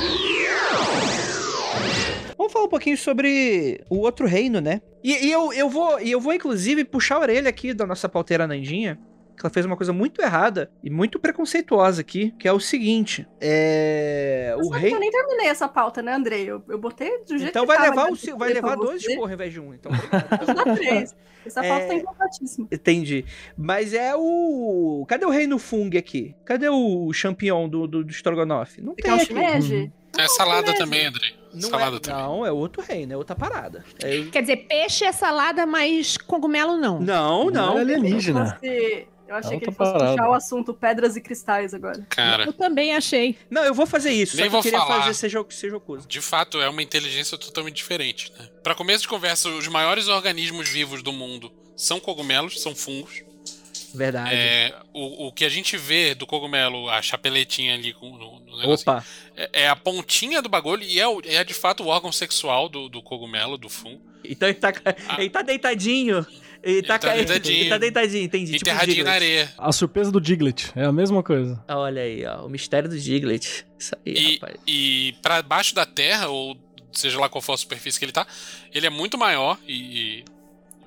Vamos falar um pouquinho sobre o outro reino, né? E, e eu, eu, vou, e eu vou, inclusive, puxar a orelha aqui da nossa pauteira Nandinha, que ela fez uma coisa muito errada e muito preconceituosa aqui, que é o seguinte: é. O rei. Eu nem terminei essa pauta, né, Andrei? Eu, eu botei do jeito Então que vai tava, levar, o, seu- vai levar dois você. esporros ao invés de um. Então, dar três. Essa pauta É. tá incompatíssima. Entendi. Mas é o. Cadê o reino Fung aqui? Cadê o champignon do, do, do Strogonoff? Não tem quer um aqui. shimeji? É salada também, André. Não salada é, também. não, é outro reino, é outra parada. É- Quer dizer, peixe é salada, mas cogumelo não. Não, não. é Eu alienígena. Eu achei É que ele fosse parada. puxar o assunto pedras e cristais agora. Cara, Eu também achei. Não, eu vou fazer isso. Nem só que vou eu queria falar. fazer ser, jo ser jocoso. de fato, é uma inteligência totalmente diferente, né? Pra começo de conversa, os maiores organismos vivos do mundo são cogumelos, são fungos. Verdade. É, o, o que a gente vê do cogumelo, a chapeletinha ali com, no, no negócio, Opa. é, é a pontinha do bagulho e é, o- é de fato o órgão sexual do, do cogumelo, do fungo. Então ele tá, ele tá deitadinho. Ele tá, Ele tá deitadinho. Ele tá deitadinho, entendi. Tipo enterradinho na Diglett. areia. A surpresa do Diglett é a mesma coisa. Olha aí, ó. O mistério do Diglett. Isso aí, E, rapaz. e para baixo da terra, ou seja lá qual for a superfície que ele tá, ele é muito maior e, e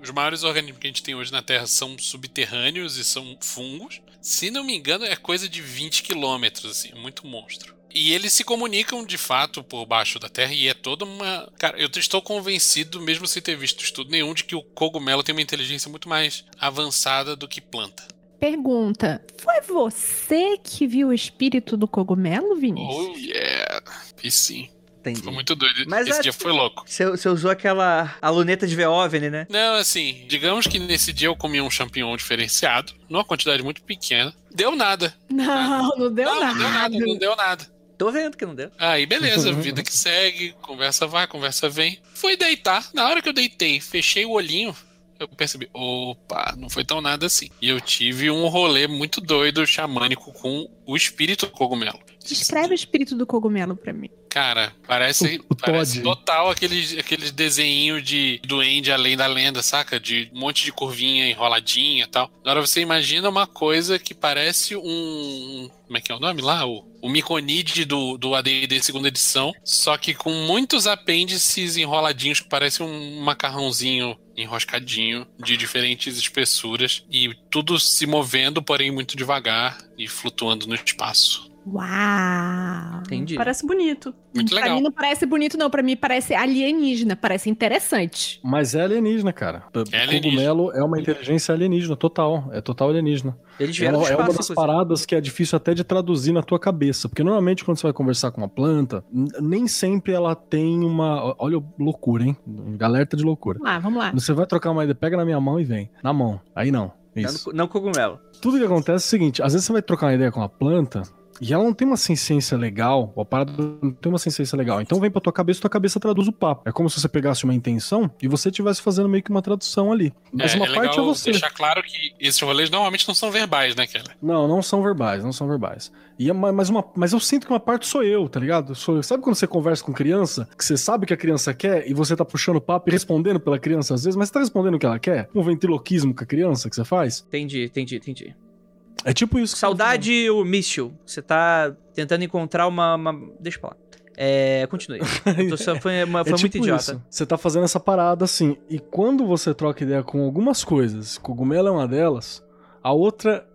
os maiores organismos que a gente tem hoje na Terra são subterrâneos e são fungos. Se não me engano, é coisa de 20 quilômetros, assim, é muito monstro. E eles se comunicam de fato por baixo da Terra e é toda uma. Cara, eu estou convencido, mesmo sem ter visto estudo nenhum, de que o cogumelo tem uma inteligência muito mais avançada do que planta. Pergunta: Foi você que viu o espírito do cogumelo, Vinícius? Oh yeah! E sim, Entendi. foi muito doido. Mas Esse é- dia foi louco. Você, você usou aquela a luneta de Veoven, né? Não, assim, digamos que nesse dia eu comi um champignon diferenciado, numa quantidade muito pequena. Deu nada. Não, não deu não, nada. não deu nada, não deu nada. Tô vendo que não deu. Aí, beleza, vida que segue, conversa vai, conversa vem. Fui deitar. Na hora que eu deitei, fechei o olhinho, eu percebi, opa, não foi tão nada assim. E eu tive um rolê muito doido, xamânico, com o espírito do cogumelo. Descreve o espírito do cogumelo pra mim. Cara, parece, O- o parece total aqueles, aqueles desenhinhos de duende além da lenda, saca? De um monte de curvinha enroladinha e tal. Agora você imagina uma coisa que parece um. Como é que é o nome lá? O, o Miconide do, do ADD segunda edição. Só que com muitos apêndices enroladinhos que parece um macarrãozinho enroscadinho de diferentes espessuras. E tudo se movendo, porém muito devagar e flutuando no espaço. Uau! Entendi. Parece bonito. Muito Pra legal. mim não parece bonito, não. Pra mim parece alienígena, parece interessante. Mas é alienígena, cara. O É alienígena. cogumelo é uma inteligência alienígena, total. É total alienígena. Eles É vieram uma, do é uma das paradas que é difícil até de traduzir na tua cabeça. Porque normalmente quando você vai conversar com uma planta, nem sempre ela tem uma. Olha loucura, hein? Alerta de loucura. Vamos lá, vamos lá. Você vai trocar uma ideia, pega na minha mão e vem. Na mão. Aí não. Não, Isso. não cogumelo. Tudo que acontece é o seguinte: às vezes você vai trocar uma ideia com uma planta e ela não tem uma ciência legal, a parada não tem uma ciência legal. Então vem pra tua cabeça, tua cabeça traduz o papo. É como se você pegasse uma intenção e você estivesse fazendo meio que uma tradução ali. Mas é, uma é parte é você. deixar claro que esses rolês normalmente não são verbais, né, Keller? Não, não são verbais, não são verbais. E é uma- mas, uma, mas eu sinto que uma parte sou eu, tá ligado? Sou eu. Sabe quando você conversa com criança, que você sabe o que a criança quer e você tá puxando o papo e respondendo pela criança às vezes, mas você tá respondendo o que ela quer? Um ventriloquismo com a criança que você faz? Entendi, entendi, entendi. É tipo isso. que Saudade, o míssil. Você tá tentando encontrar uma. uma- Deixa pra lá. É. Continue. Eu tô foi uma- foi é muito tipo idiota. isso. Você tá fazendo essa parada assim. E quando você troca ideia com algumas coisas, cogumelo é uma delas, a outra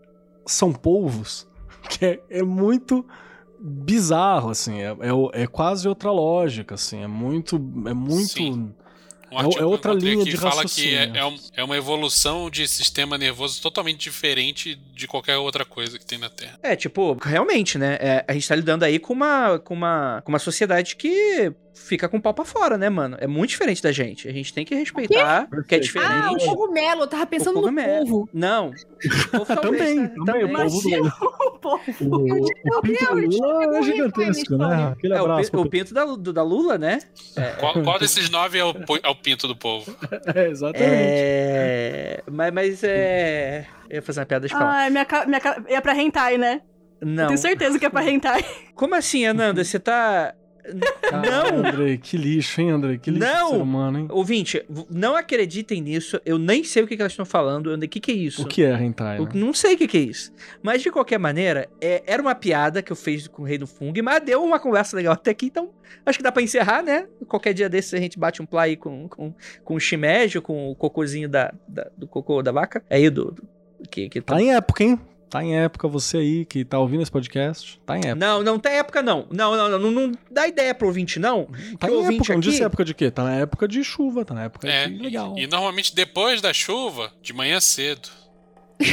são polvos, que é, é muito bizarro, assim. É, é, é quase outra lógica, assim. É muito. É muito. Sim. Um É artigo é outra que eu encontrei linha de fala que raciocínio. é, é um- é uma evolução de sistema nervoso totalmente diferente de qualquer outra coisa que tem na Terra. É, tipo, realmente, né? é, a gente tá lidando aí com uma, com uma, com uma sociedade que fica com o pau pra fora, né, mano? É muito diferente da gente. A gente tem que respeitar o que é Perfeito. Ah, o diferente. cogumelo. Eu tava pensando O no cogumelo. povo. Não. O povo Também, né? também, o povo do- Imagina o povo. O, o pinto do Lula é gigantesco, né? Aquele É, o, abraço. o pinto da, do- da Lula, né? Qual, qual desses nove é o, é o pinto do povo? É, exatamente. É. Mas, mas é. Eu ia fazer uma piada de falar. Ai, minha, minha é pra hentai, né? Não. Tenho certeza que é pra hentai. Como assim, Ananda? Você tá. Caralho, não! Andrei, que lixo, hein, Andrei? Que lixo Não! ser humano, hein? Ouvinte, não acreditem nisso. Eu nem sei o que, que elas estão falando. O que, que é isso? O que é hentai, né? não sei o que, que é isso. Mas de qualquer maneira, é- era uma piada que eu fiz com o Rei do Fung, mas deu uma conversa legal até aqui, então acho que dá pra encerrar, né? Qualquer dia desses a gente bate um play com, com, com o shimeji, com o cocôzinho da, da- do cocô da vaca. É aí do. do- que, que Tá em época, hein? Tá em época, você aí que tá ouvindo esse podcast, tá em época. Não, não tem época, não. Não, não, não, não, não dá ideia pro ouvinte, não. Tá em época, não aqui- disse época de quê? Tá na época de chuva, tá na época É, de legal. e, e normalmente depois da chuva, de manhã cedo.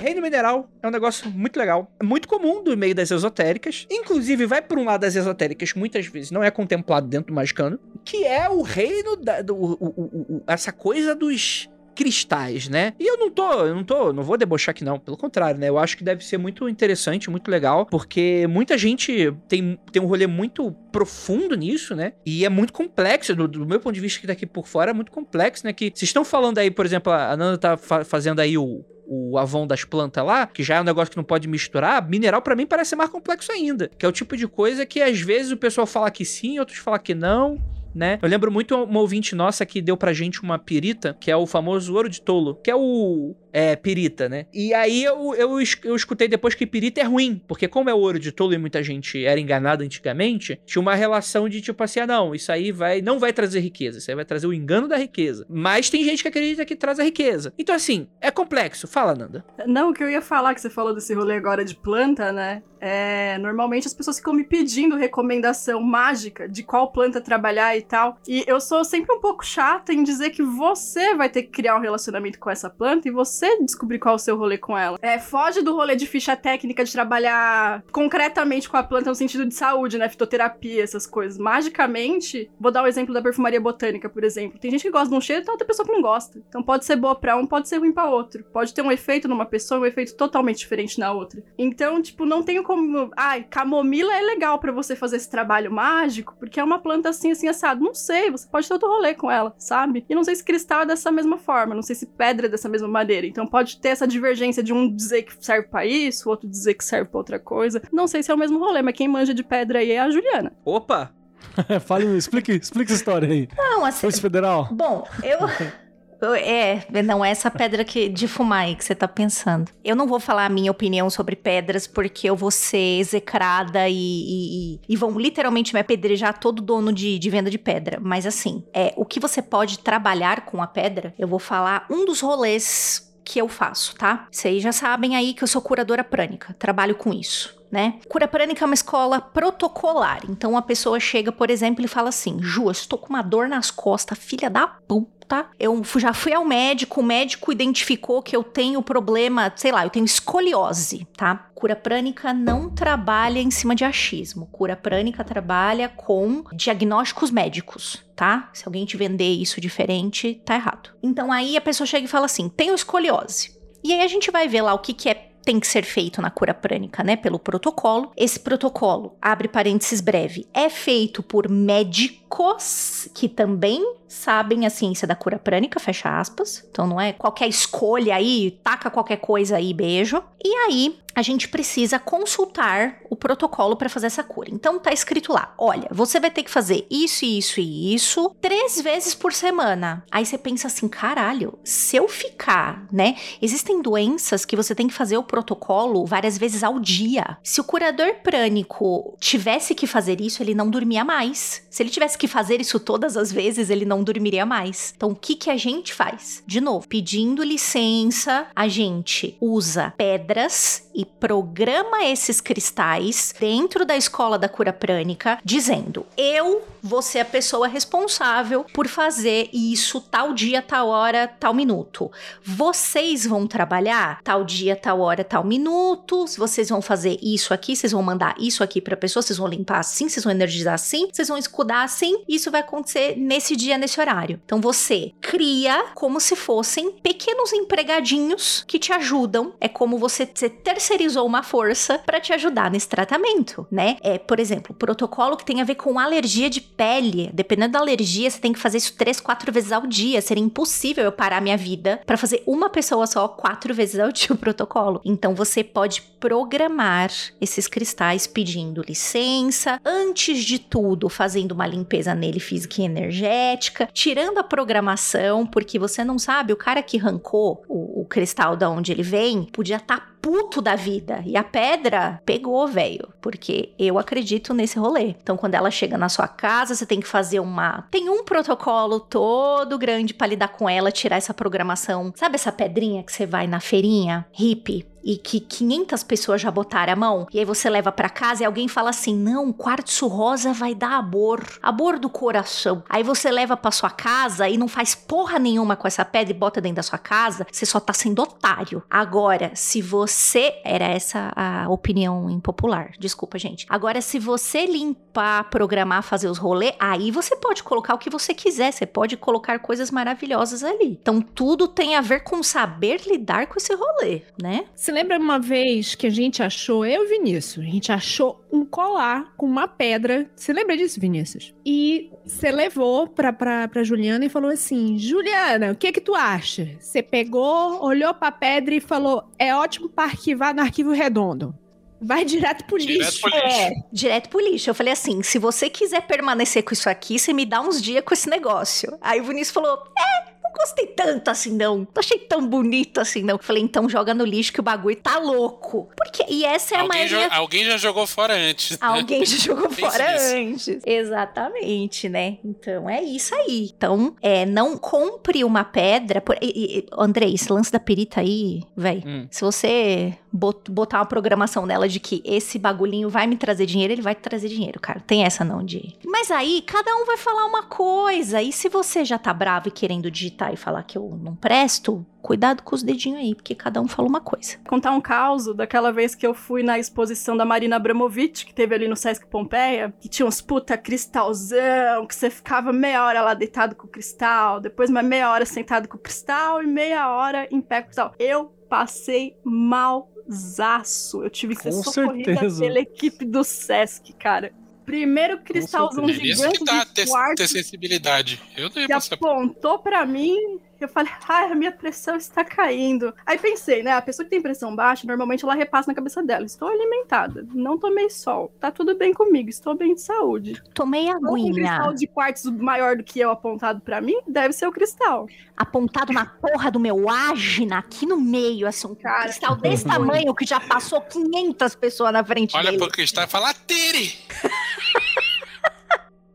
Reino mineral é um negócio muito legal. É muito comum do meio das esotéricas. Inclusive, vai por um lado das esotéricas, muitas vezes não é contemplado dentro do magicano. Que é o reino da. do- o- o- o- essa coisa dos cristais, né? E eu não tô, eu não tô, não vou debochar aqui não, pelo contrário, né? Eu acho que deve ser muito interessante, muito legal, porque muita gente tem, tem um rolê muito profundo nisso, né? E é muito complexo, do, do meu ponto de vista que daqui por fora é muito complexo, né? Que vocês estão falando aí, por exemplo, a Nanda tá fa- fazendo aí o, o Avon das plantas lá, que já é um negócio que não pode misturar, mineral pra mim parece ser mais complexo ainda. Que é o tipo de coisa que às vezes o pessoal fala que sim, outros falam que não. Né? Eu lembro muito uma ouvinte nossa que deu pra gente uma pirita, que é o famoso ouro de tolo, que é o é, pirita, né? E aí eu, eu, eu escutei depois que pirita é ruim, porque como é ouro de tolo e muita gente era enganada antigamente, tinha uma relação de tipo assim, ah não, isso aí vai não vai trazer riqueza, isso aí vai trazer o engano da riqueza. Mas tem gente que acredita que traz a riqueza. Então assim, é complexo. Fala, Nanda. Não, o que eu ia falar, que você falou desse rolê agora de planta, né? É, normalmente as pessoas ficam me pedindo recomendação mágica de qual planta trabalhar e tal. E eu sou sempre um pouco chata em dizer que você vai ter que criar um relacionamento com essa planta e você descobrir qual é o seu rolê com ela. É, foge do rolê de ficha técnica de trabalhar concretamente com a planta no sentido de saúde, né? Fitoterapia, essas coisas. Magicamente, vou dar o exemplo da perfumaria botânica, por exemplo. Tem gente que gosta de um cheiro e tem outra pessoa que não gosta. Então pode ser boa pra um, pode ser ruim pra outro. Pode ter um efeito numa pessoa e um efeito totalmente diferente na outra. Então, tipo, não tenho como. Ai, camomila é legal pra você fazer esse trabalho mágico, porque é uma planta assim, assim, assado. Não sei, você pode ter outro rolê com ela, sabe? E não sei se cristal é dessa mesma forma, não sei se pedra é dessa mesma maneira. Então pode ter essa divergência de um dizer que serve pra isso, o outro dizer que serve pra outra coisa. Não sei se é o mesmo rolê, mas quem manja de pedra aí é a Juliana. Opa! Fale, explique, explique essa história aí. Não, assim. Polícia Federal. Bom, eu. É, não é essa pedra que, de fumar aí que você tá pensando. Eu não vou falar a minha opinião sobre pedras porque eu vou ser execrada e, e, e- e vão literalmente me apedrejar todo dono de, de venda de pedra. Mas assim, é o que você pode trabalhar com a pedra, eu vou falar um dos rolês que eu faço, tá? Vocês já sabem aí que eu sou curadora prânica, trabalho com isso. Né? Cura prânica é uma escola protocolar. Então a pessoa chega, por exemplo, e fala assim: Ju, eu estou com uma dor nas costas, filha da puta. Eu fu- já fui ao médico, o médico identificou que eu tenho problema, sei lá, eu tenho escoliose, tá? Cura prânica não trabalha em cima de achismo. Cura prânica trabalha com diagnósticos médicos, tá? Se alguém te vender isso diferente, tá errado. Então aí a pessoa chega e fala assim: tenho escoliose. E aí a gente vai ver lá o que, que é tem que ser feito na cura prânica, né? Pelo protocolo. Esse protocolo, abre parênteses breve, é feito por médicos que também sabem a ciência da cura prânica, fecha aspas. Então não é qualquer escolha aí, taca qualquer coisa aí, beijo. E aí a gente precisa consultar o protocolo para fazer essa cura. Então tá escrito lá: olha, você vai ter que fazer isso, isso e isso três vezes por semana. Aí você pensa assim: caralho, se eu ficar, né? Existem doenças que você tem que fazer o protocolo várias vezes ao dia. Se o curador prânico tivesse que fazer isso, ele não dormia mais. Se ele tivesse que fazer isso todas as vezes, ele não dormiria mais. Então, o que, que a gente faz? De novo, pedindo licença, a gente usa pedras e programa esses cristais dentro da escola da cura prânica, dizendo: eu vou ser a pessoa responsável por fazer isso tal dia, tal hora, tal minuto. Vocês vão trabalhar tal dia, tal hora, tal minuto. Vocês vão fazer isso aqui, vocês vão mandar isso aqui pra pessoa, vocês vão limpar assim, vocês vão energizar assim, vocês vão escudar assim. Isso vai acontecer nesse dia, nesse horário. Então você cria como se fossem pequenos empregadinhos que te ajudam. É como você, você terceirizou uma força para te ajudar nesse tratamento, né? É, por exemplo, protocolo que tem a ver com alergia de pele. Dependendo da alergia, você tem que fazer isso três, quatro vezes ao dia. Seria impossível eu parar minha vida para fazer uma pessoa só quatro vezes ao dia o protocolo. Então você pode programar esses cristais pedindo licença, antes de tudo, fazendo uma limpeza nele física e energética, tirando a programação, porque você não sabe, o cara que arrancou o, o cristal da onde ele vem podia estar tá puto da vida. E a pedra pegou, velho. Porque eu acredito nesse rolê. Então, quando ela chega na sua casa, você tem que fazer uma. Tem um protocolo todo grande para lidar com ela, tirar essa programação. Sabe essa pedrinha que você vai na feirinha? Hippie e que 500 pessoas já botaram a mão, e aí você leva para casa e alguém fala assim: "Não, quartzo rosa vai dar abor, abor do coração". Aí você leva para sua casa e não faz porra nenhuma com essa pedra e bota dentro da sua casa, você só tá sendo otário. Agora, se você era essa a opinião impopular, desculpa, gente. Agora se você limpar, programar, fazer os rolês, aí você pode colocar o que você quiser, você pode colocar coisas maravilhosas ali. Então tudo tem a ver com saber lidar com esse rolê, né? Se lembra uma vez que a gente achou, eu e Vinícius, a gente achou um colar com uma pedra. Você lembra disso, Vinícius? E você levou pra, pra, pra Juliana e falou assim: Juliana, o que que tu acha? Você pegou, olhou pra pedra e falou: é ótimo pra arquivar no arquivo redondo. Vai direto pro Direto lixo. pro lixo. É, direto pro lixo. Eu falei assim: se você quiser permanecer com isso aqui, você me dá uns dias com esse negócio. Aí o Vinícius falou: é. Não gostei tanto assim, não. Não achei tão bonito assim, não. Eu Falei, então joga no lixo que o bagulho tá louco. Porque, e essa é a alguém, maioria já, alguém já jogou fora antes. né? Alguém já jogou fora nisso. antes. Exatamente, né? Então é isso aí. Então, é, não compre uma pedra. Por... E, e, Andrei, esse lance da perita aí, véi. Hum. Se você botar uma programação nela de que esse bagulhinho vai me trazer dinheiro, ele vai trazer dinheiro, cara. Tem essa não de. Mas aí, cada um vai falar uma coisa. E se você já tá bravo e querendo digitar e falar que eu não presto, cuidado com os dedinhos aí, porque cada um fala uma coisa. contar um caso daquela vez que eu fui na exposição da Marina Abramovic, que teve ali no Sesc Pompeia, que tinha uns puta cristalzão, que você ficava meia hora lá deitado com o cristal, depois mais meia hora sentado com o cristal e meia hora em pé com o cristal. Eu passei malzaço. Eu tive que ser socorrida certeza. pela equipe do Sesc, cara. Primeiro cristalzão. É gigante que dá de ter, quartzo ter sensibilidade. Eu não ia que apontou pra mim. Eu falei, ai, a minha pressão está caindo. Aí pensei, né? A pessoa que tem pressão baixa, normalmente ela repassa na cabeça dela. Estou alimentada, não tomei sol, tá tudo bem comigo, estou bem de saúde. Tomei Então, um cristal aguinha de quartzo maior do que eu apontado pra mim, deve ser o cristal. apontado na porra do meu ágina, aqui no meio, assim, um Cara, cristal desse tamanho que já passou 500 pessoas na frente Olha dele. pro cristal e fala, Tire!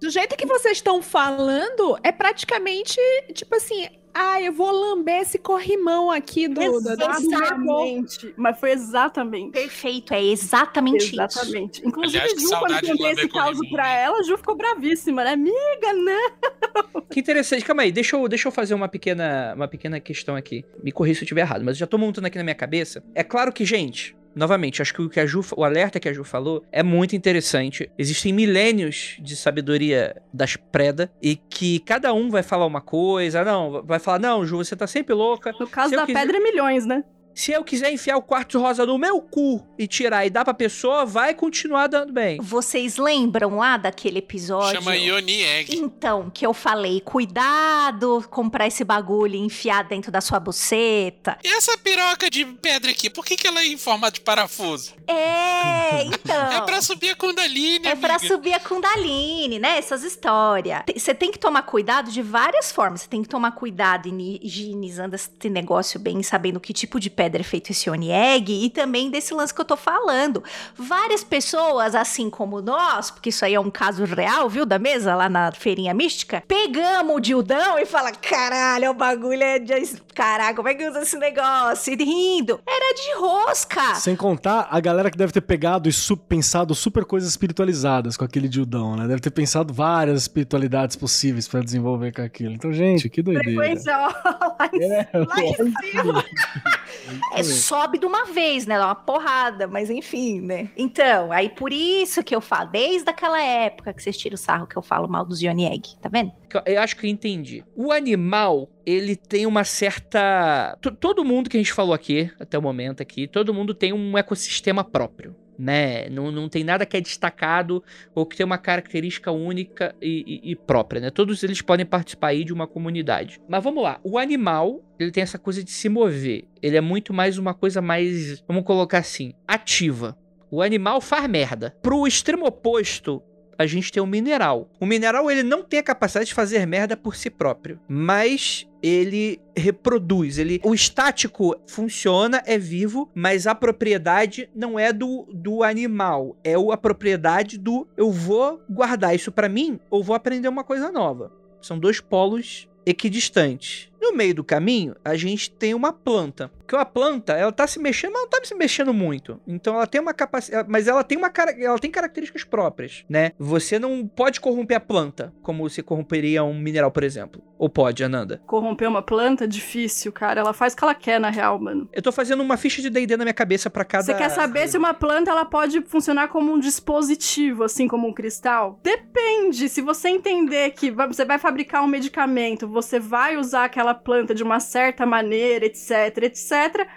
Do jeito que vocês estão falando, é praticamente tipo assim: ah, eu vou lamber esse corrimão aqui do. do, do Exatamente. Mas foi exatamente. Perfeito, é exatamente, isso. Exatamente. Inclusive, Aliás, Ju, quando contei esse caso corrimão, pra ela, a Ju ficou bravíssima, né? Amiga, né? Que interessante. Calma aí, deixa eu, deixa eu fazer uma pequena, uma pequena questão aqui. Me corrija se eu estiver errado, mas eu já tô montando aqui na minha cabeça. É claro que, gente, novamente, acho que o que a Ju, o alerta que a Ju falou é muito interessante. Existem milênios de sabedoria das preda e que cada um vai falar uma coisa. Não, vai falar, não, Ju, você tá sempre louca. No caso da quiser- pedra, é milhões, né? Se eu quiser enfiar o quartzo rosa no meu cu e tirar e dar pra pessoa, vai continuar dando bem. Vocês lembram lá daquele episódio? Chama Ioni Egg. Então, que eu falei, cuidado, comprar esse bagulho e enfiar dentro da sua buceta. E essa piroca de pedra aqui, por que, que ela é em formato de parafuso? É, então. É pra subir a Kundalini, É pra amiga. subir a Kundalini, né? Essas histórias. Você tem que tomar cuidado de várias formas. Você tem que tomar cuidado em higienizando esse negócio bem, sabendo que tipo de pedra pedra feito esse Onieg e também desse lance que eu tô falando. Várias pessoas, assim como nós, porque isso aí é um caso real, viu, da mesa lá na feirinha mística, pegamos o dildão e fala: caralho, o bagulho é de. Caraca, como é que usa esse negócio? E rindo. Era de rosca. Sem contar a galera que deve ter pegado e su- pensado super coisas espiritualizadas com aquele dildão, né? Deve ter pensado várias espiritualidades possíveis pra desenvolver com aquilo. Então, gente, que doideira. Frequência, ó, lá em É, lá em cima. É, sobe de uma vez, né? Dá uma porrada, mas enfim, né? Então, aí por isso que eu falo, desde aquela época que vocês tiram o sarro que eu falo mal dos Yonieg, tá vendo? eu- acho que eu entendi. O animal, ele tem uma certa. to- Todo mundo que a gente falou aqui, até o momento aqui, todo mundo tem um ecossistema próprio. Né? Não, não tem nada que é destacado ou que tem uma característica única e, e- e própria, né? Todos eles podem participar aí de uma comunidade. Mas vamos lá, o animal, ele tem essa coisa de se mover. Ele é muito mais uma coisa mais, vamos colocar assim, ativa. O animal faz merda. Pro extremo oposto, a gente tem o mineral. O mineral ele não tem a capacidade de fazer merda por si próprio, mas ele reproduz, ele o estático funciona, é vivo, mas a propriedade não é do, do animal, é a propriedade do eu vou guardar isso pra mim ou vou aprender uma coisa nova. São dois polos equidistantes. No meio do caminho, a gente tem uma planta. Que a planta, ela tá se mexendo, mas não tá se mexendo muito. Então ela tem uma capacidade, mas ela tem uma cara- ela tem características próprias, né? Você não pode corromper a planta, como você corromperia um mineral, por exemplo. Ou pode, Ananda? Corromper uma planta, difícil, cara. Ela faz o que ela quer, na real, mano. Eu tô fazendo uma ficha de D&D na minha cabeça pra cada Você quer saber se uma planta ela pode funcionar como um dispositivo, assim como um cristal? Depende. Se você entender que você vai fabricar um medicamento, você vai usar aquela planta de uma certa maneira, etc, etc,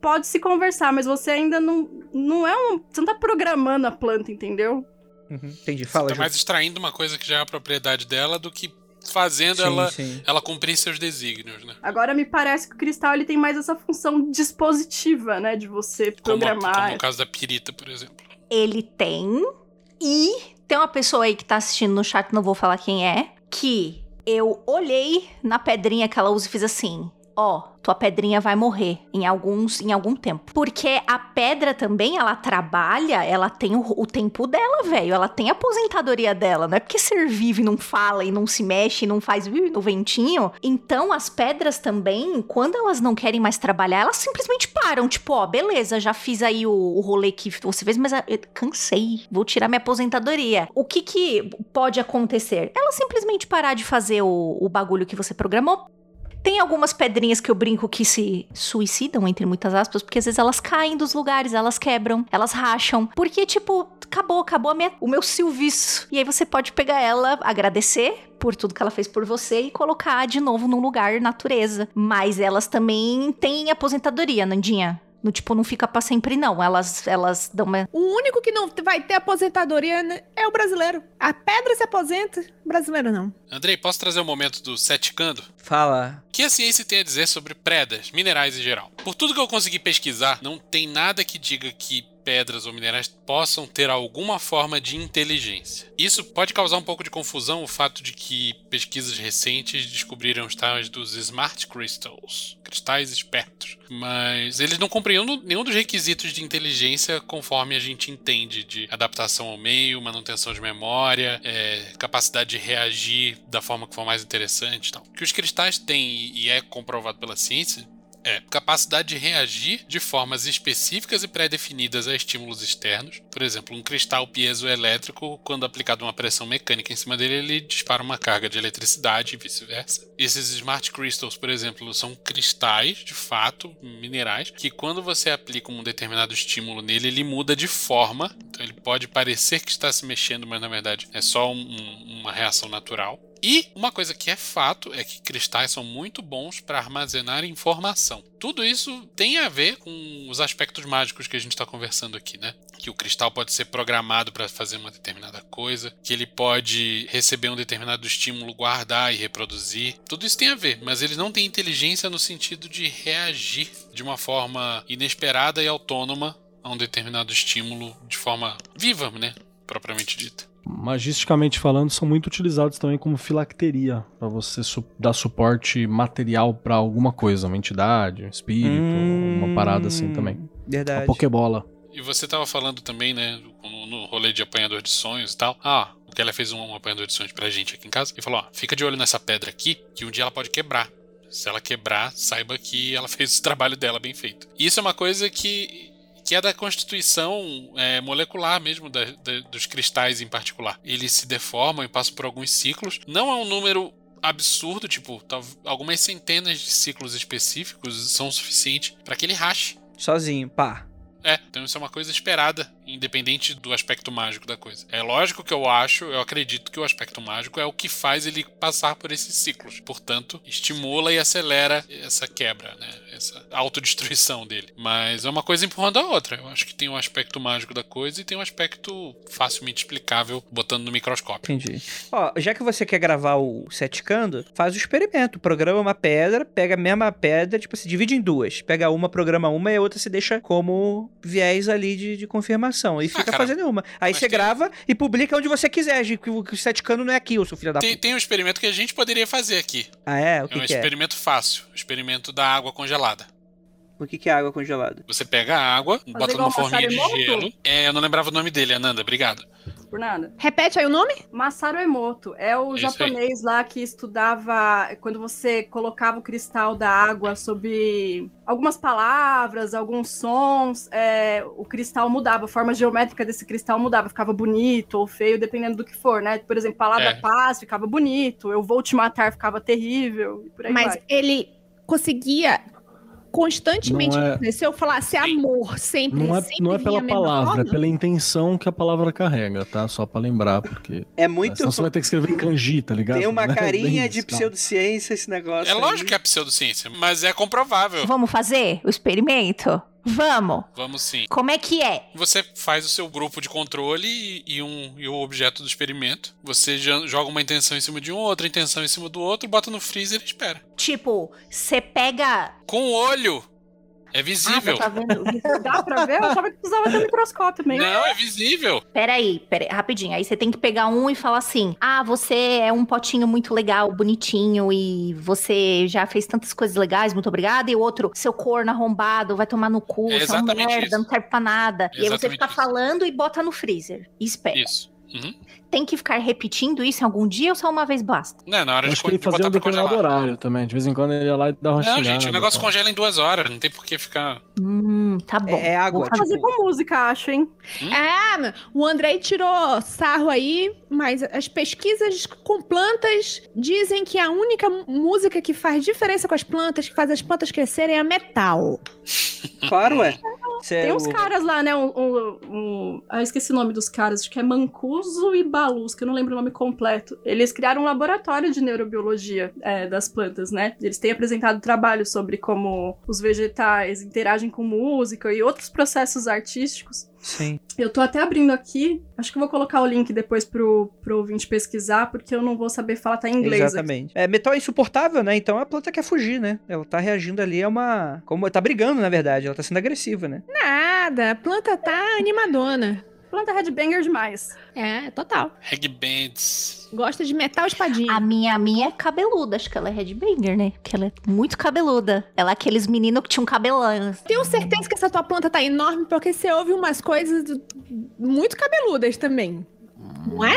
pode se conversar, mas você ainda não, não é um. Você não tá programando a planta, entendeu? Uhum, entendi, fala, tá Ju. mais extraindo uma coisa que já é a propriedade dela do que fazendo Sim, ela, sim. ela cumprir seus desígnios, né? Agora me parece que o cristal ele tem mais essa função dispositiva, né? De você Como, programar. como no caso da pirita, por exemplo. Ele tem. E tem uma pessoa aí que tá assistindo no chat, não vou falar quem é, que eu olhei na pedrinha que ela usa e fiz assim: ó, tua pedrinha vai morrer em alguns em algum tempo. Porque a pedra também, ela trabalha, ela tem o, o tempo dela, velho. Ela tem a aposentadoria dela. Não é porque ser vive não fala e não se mexe e não faz vive no ventinho. Então as pedras também, quando elas não querem mais trabalhar, elas simplesmente param. Tipo, ó, beleza, já fiz aí o, o rolê que você fez, mas ah, cansei. Vou tirar minha aposentadoria. O que que pode acontecer? Ela simplesmente parar de fazer o, o bagulho que você programou. Tem algumas pedrinhas que eu brinco que se suicidam, entre muitas aspas, porque às vezes elas caem dos lugares, elas quebram, elas racham. Porque, tipo, acabou, acabou minha- o meu serviço. E aí você pode pegar ela, agradecer por tudo que ela fez por você e colocar de novo num lugar natureza. Mas elas também têm aposentadoria, Nandinha. No tipo, não fica pra sempre, não. Elas, elas dão uma. O único que não vai ter aposentadoria né, é o brasileiro. A pedra se aposenta, o brasileiro não. Andrei, posso trazer o momento do seticando? Fala. O que a ciência tem a dizer sobre predas, minerais em geral? Por tudo que eu consegui pesquisar, não tem nada que diga que pedras ou minerais possam ter alguma forma de inteligência. Isso pode causar um pouco de confusão o fato de que pesquisas recentes descobriram os tais dos smart crystals, cristais espertos, mas eles não cumpriam nenhum dos requisitos de inteligência conforme a gente entende de adaptação ao meio, manutenção de memória, é, capacidade de reagir da forma que for mais interessante, e tal. O que os cristais têm e é comprovado pela ciência é capacidade de reagir de formas específicas e pré-definidas a estímulos externos. Por exemplo, um cristal piezoelétrico, quando aplicado uma pressão mecânica em cima dele, ele dispara uma carga de eletricidade e vice-versa. Esses smart crystals, por exemplo, são cristais, de fato, minerais, que quando você aplica um determinado estímulo nele, ele muda de forma. Então ele pode parecer que está se mexendo, mas na verdade é só um- um- uma reação natural. E uma coisa que é fato é que cristais são muito bons para armazenar informação. Tudo isso tem a ver com os aspectos mágicos que a gente está conversando aqui, né? Que o cristal pode ser programado para fazer uma determinada coisa, que ele pode receber um determinado estímulo, guardar e reproduzir. Tudo isso tem a ver, mas ele não tem inteligência no sentido de reagir de uma forma inesperada e autônoma a um determinado estímulo de forma viva, né? Propriamente dita. Magisticamente falando, são muito utilizados também como filacteria, pra você su- dar suporte material pra alguma coisa, uma entidade, um espírito, Hum. Uma parada assim também. Hum, Verdade. A Pokébola. E você tava falando também, né, no, no rolê de apanhador de sonhos e tal. Ah, o Keller fez um, um apanhador de sonhos pra gente aqui em casa e falou: ó, fica de olho nessa pedra aqui, que um dia ela pode quebrar. Se ela quebrar, saiba que ela fez o trabalho dela bem feito. E isso é uma coisa que, que é da constituição é, molecular mesmo, da- da- dos cristais em particular. Eles se deformam e passam por alguns ciclos. Não é um número absurdo, tipo, algumas centenas de ciclos específicos são o suficiente para que ele rache. Sozinho, pá. É, então isso é uma coisa esperada, independente do aspecto mágico da coisa. É lógico que eu acho, eu acredito que o aspecto mágico é o que faz ele passar por esses ciclos. Portanto, estimula e acelera essa quebra, né? Essa autodestruição dele. Mas é uma coisa empurrando a outra. Eu acho que tem um aspecto mágico da coisa e tem um aspecto facilmente explicável botando no microscópio. Entendi. Ó, já que você quer gravar o Seticando, faz o experimento. Programa uma pedra, pega a mesma pedra, tipo, se divide em duas. Pega uma, programa uma e a outra se deixa como viés ali de, de confirmação. E fica cara, fazendo uma. Aí mas você tem- grava e publica onde você quiser, que o que o Seticando não é aqui, o seu filho da Tem, puta. tem um experimento que a gente poderia fazer aqui. Ah, é? O É que, um que é? experimento fácil. O experimento da água congelada. O que, que é água congelada? Você pega a água, bota numa forminha de Emoto? gelo. É, eu não lembrava o nome dele, Ananda, obrigado. Por nada. Repete aí o nome? Masaru Emoto é o Isso aí. japonês lá que estudava quando você colocava o cristal da água sobre algumas palavras, alguns sons, é, o cristal mudava, a forma geométrica desse cristal mudava, ficava bonito ou feio, dependendo do que for, né? Por exemplo, palavra É. paz ficava bonito, eu vou te matar ficava terrível, e por aí Mas vai. ele conseguia constantemente. Não é- Se eu falasse amor sempre, Não é, sempre não é pela palavra, é pela intenção que a palavra carrega, tá? Só pra lembrar, porque. É muito. Senão você vai ter que escrever em kanji, tá ligado? Tem uma Não é carinha bem de isso, não. pseudociência esse negócio. É aí. lógico que é pseudociência, mas é comprovável. Vamos fazer o experimento? Vamos. Vamos sim. Como é que é? Você faz o seu grupo de controle e, e um, e o objeto do experimento. Você jo- joga uma intenção em cima de um, outra intenção em cima do outro, bota no freezer e espera. Tipo, você pega. Com o olho. É visível. Ah, tá vendo? Dá pra ver? Eu achava que precisava ter microscópio mesmo. Não, é visível. Peraí, peraí, rapidinho. Aí você tem que pegar um e falar assim: ah, você é um potinho muito legal, bonitinho, e você já fez tantas coisas legais, muito obrigada. E o outro, seu corno arrombado, vai tomar no cu, É você é uma merda, isso. não serve pra nada. e aí você fica isso. falando e bota no freezer. E espera. Isso. Uhum. Tem que ficar repetindo isso em algum dia ou só uma vez basta? Não, na hora Eu de, acho que con- ele de fazia botar um determinado congelar. horário também. De vez em quando ele ia lá e dava uma Não, gente, o negócio tá? congela em duas horas. Não tem por que ficar. Hum, tá bom. É, é água, Vou tipo- Fazer com música, acho, hein? É, meu, o Andrei tirou sarro aí, mas as pesquisas com plantas dizem que a única música que faz diferença com as plantas, que faz as plantas crescerem, é metal. Claro, ué. Cê é Tem uns o- caras lá, né? Um, um- um- Ah, esqueci o nome dos caras. Acho que é Mancuso e Balus, que eu não lembro o nome completo. Eles criaram um laboratório de neurobiologia é, das plantas, né? Eles têm apresentado trabalhos sobre como os vegetais interagem com música e outros processos artísticos. Sim. Eu tô até abrindo aqui. Acho que eu vou colocar o link depois pro, pro ouvinte pesquisar, porque eu não vou saber falar, tá em inglês. aqui. Exatamente. É, metal é insuportável, né? Então a planta quer fugir, né? Ela tá reagindo ali a uma. Como tá brigando, na verdade. Ela tá sendo agressiva, né? Nada, a planta tá animadona. Planta headbanger demais. É, total. Regbands. Gosta de metal espadinha. A minha, a minha é cabeluda, acho que ela é headbanger, né? Porque ela é muito cabeluda. Ela é aqueles meninos que tinham cabelão. Tenho certeza que essa tua planta tá enorme porque você ouve umas coisas do- muito cabeludas também. Não é?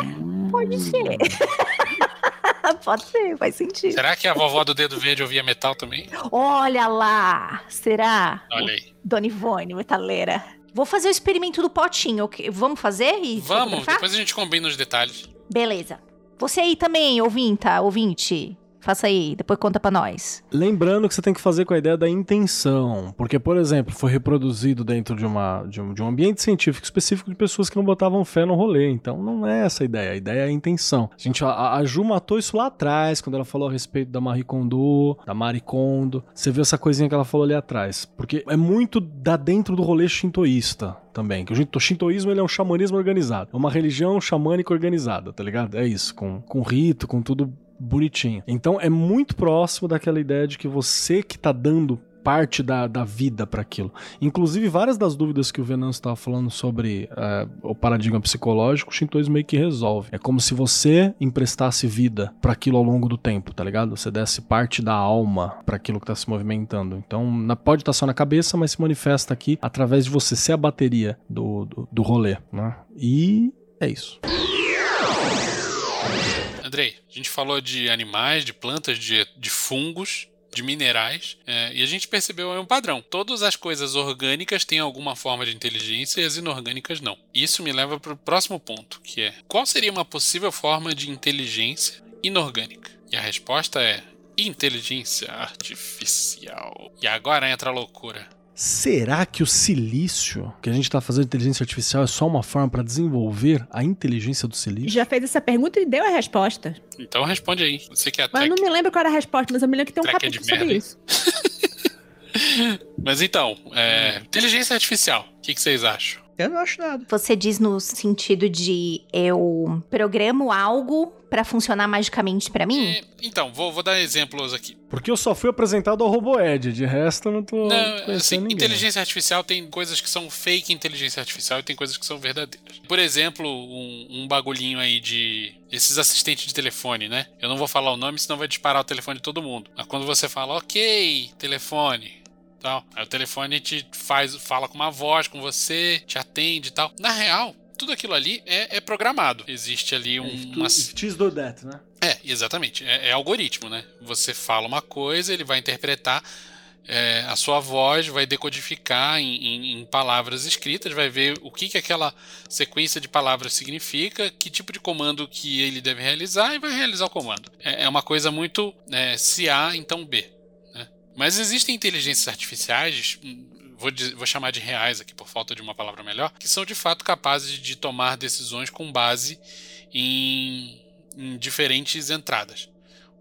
Pode ser. Pode ser, faz sentido. Será que a vovó do dedo verde ouvia metal também? Olha lá! Será? Olha aí. Dona Ivone, metaleira. Vou fazer o experimento do potinho. Vamos fazer? E Vamos, depois a gente combina os detalhes. Beleza. Você aí também, ouvinta, ouvinte. Faça aí, depois conta pra nós. Lembrando que você tem que fazer com a ideia da intenção. Porque, por exemplo, foi reproduzido dentro de, uma, de, um, de um ambiente científico específico de pessoas que não botavam fé no rolê. Então não é essa a ideia. A ideia é a intenção. A, gente, a, a Ju matou isso lá atrás, quando ela falou a respeito da Marie Kondo, da Marie Kondo. Você viu essa coisinha que ela falou ali atrás. Porque é muito da dentro do rolê shintoísta também. Que o shintoísmo ele é um xamanismo organizado. É uma religião xamânica organizada, tá ligado? É isso. Com, com rito, com tudo bonitinho. Então é muito próximo daquela ideia de que você que tá dando parte da, da vida para aquilo. Inclusive, várias das dúvidas que o Venâncio estava falando sobre é, o paradigma psicológico, o shintoísmo meio que resolve. É como se você emprestasse vida para aquilo ao longo do tempo, tá ligado? Você desse parte da alma para aquilo que tá se movimentando. Então, na, pode estar tá só na cabeça, mas se manifesta aqui através de você ser a bateria do, do, do rolê, né? E é isso. Andrei, a gente falou de animais, de plantas, de, de fungos de minerais, é, e a gente percebeu um padrão. Todas as coisas orgânicas têm alguma forma de inteligência e as inorgânicas não. Isso me leva para o próximo ponto, que é qual seria uma possível forma de inteligência inorgânica? E a resposta é inteligência artificial. E agora entra a loucura. Será que o silício que a gente está fazendo inteligência artificial é só uma forma para desenvolver a inteligência do silício? Já fez essa pergunta e deu a resposta. Então responde aí. Você que é Mas eu não me lembro qual era a resposta, mas eu me lembro que tem um capítulo sobre merda, isso. mas então, é, inteligência artificial, o que, que vocês acham? Eu não acho nada. Você diz no sentido de eu programo algo para funcionar magicamente para mim? É, então, vou, vou, dar exemplos aqui. Porque eu só fui apresentado ao RoboEd, de resto eu não tô. Não, assim, ninguém. inteligência artificial tem coisas que são fake inteligência artificial e tem coisas que são verdadeiras. Por exemplo, um, um bagulhinho aí de. Esses assistentes de telefone, né? Eu não vou falar o nome, senão vai disparar o telefone de todo mundo. Mas quando você fala, ok, telefone, tal. Aí o telefone te faz, fala com uma voz com você, te atende e tal. Na real, tudo aquilo ali é, é programado. Existe ali um. If, uma... if do that, né? É, exatamente. É, é, algoritmo, né? Você fala uma coisa, ele vai interpretar é, a sua voz, vai decodificar em, em, em, palavras escritas, vai ver o que, que aquela sequência de palavras significa, que tipo de comando que ele deve realizar e vai realizar o comando. É, é uma coisa muito é, se A, então B. Mas existem inteligências artificiais, vou, vou, chamar de reais aqui por falta de uma palavra melhor, que são de fato capazes de tomar decisões com base em, em diferentes entradas.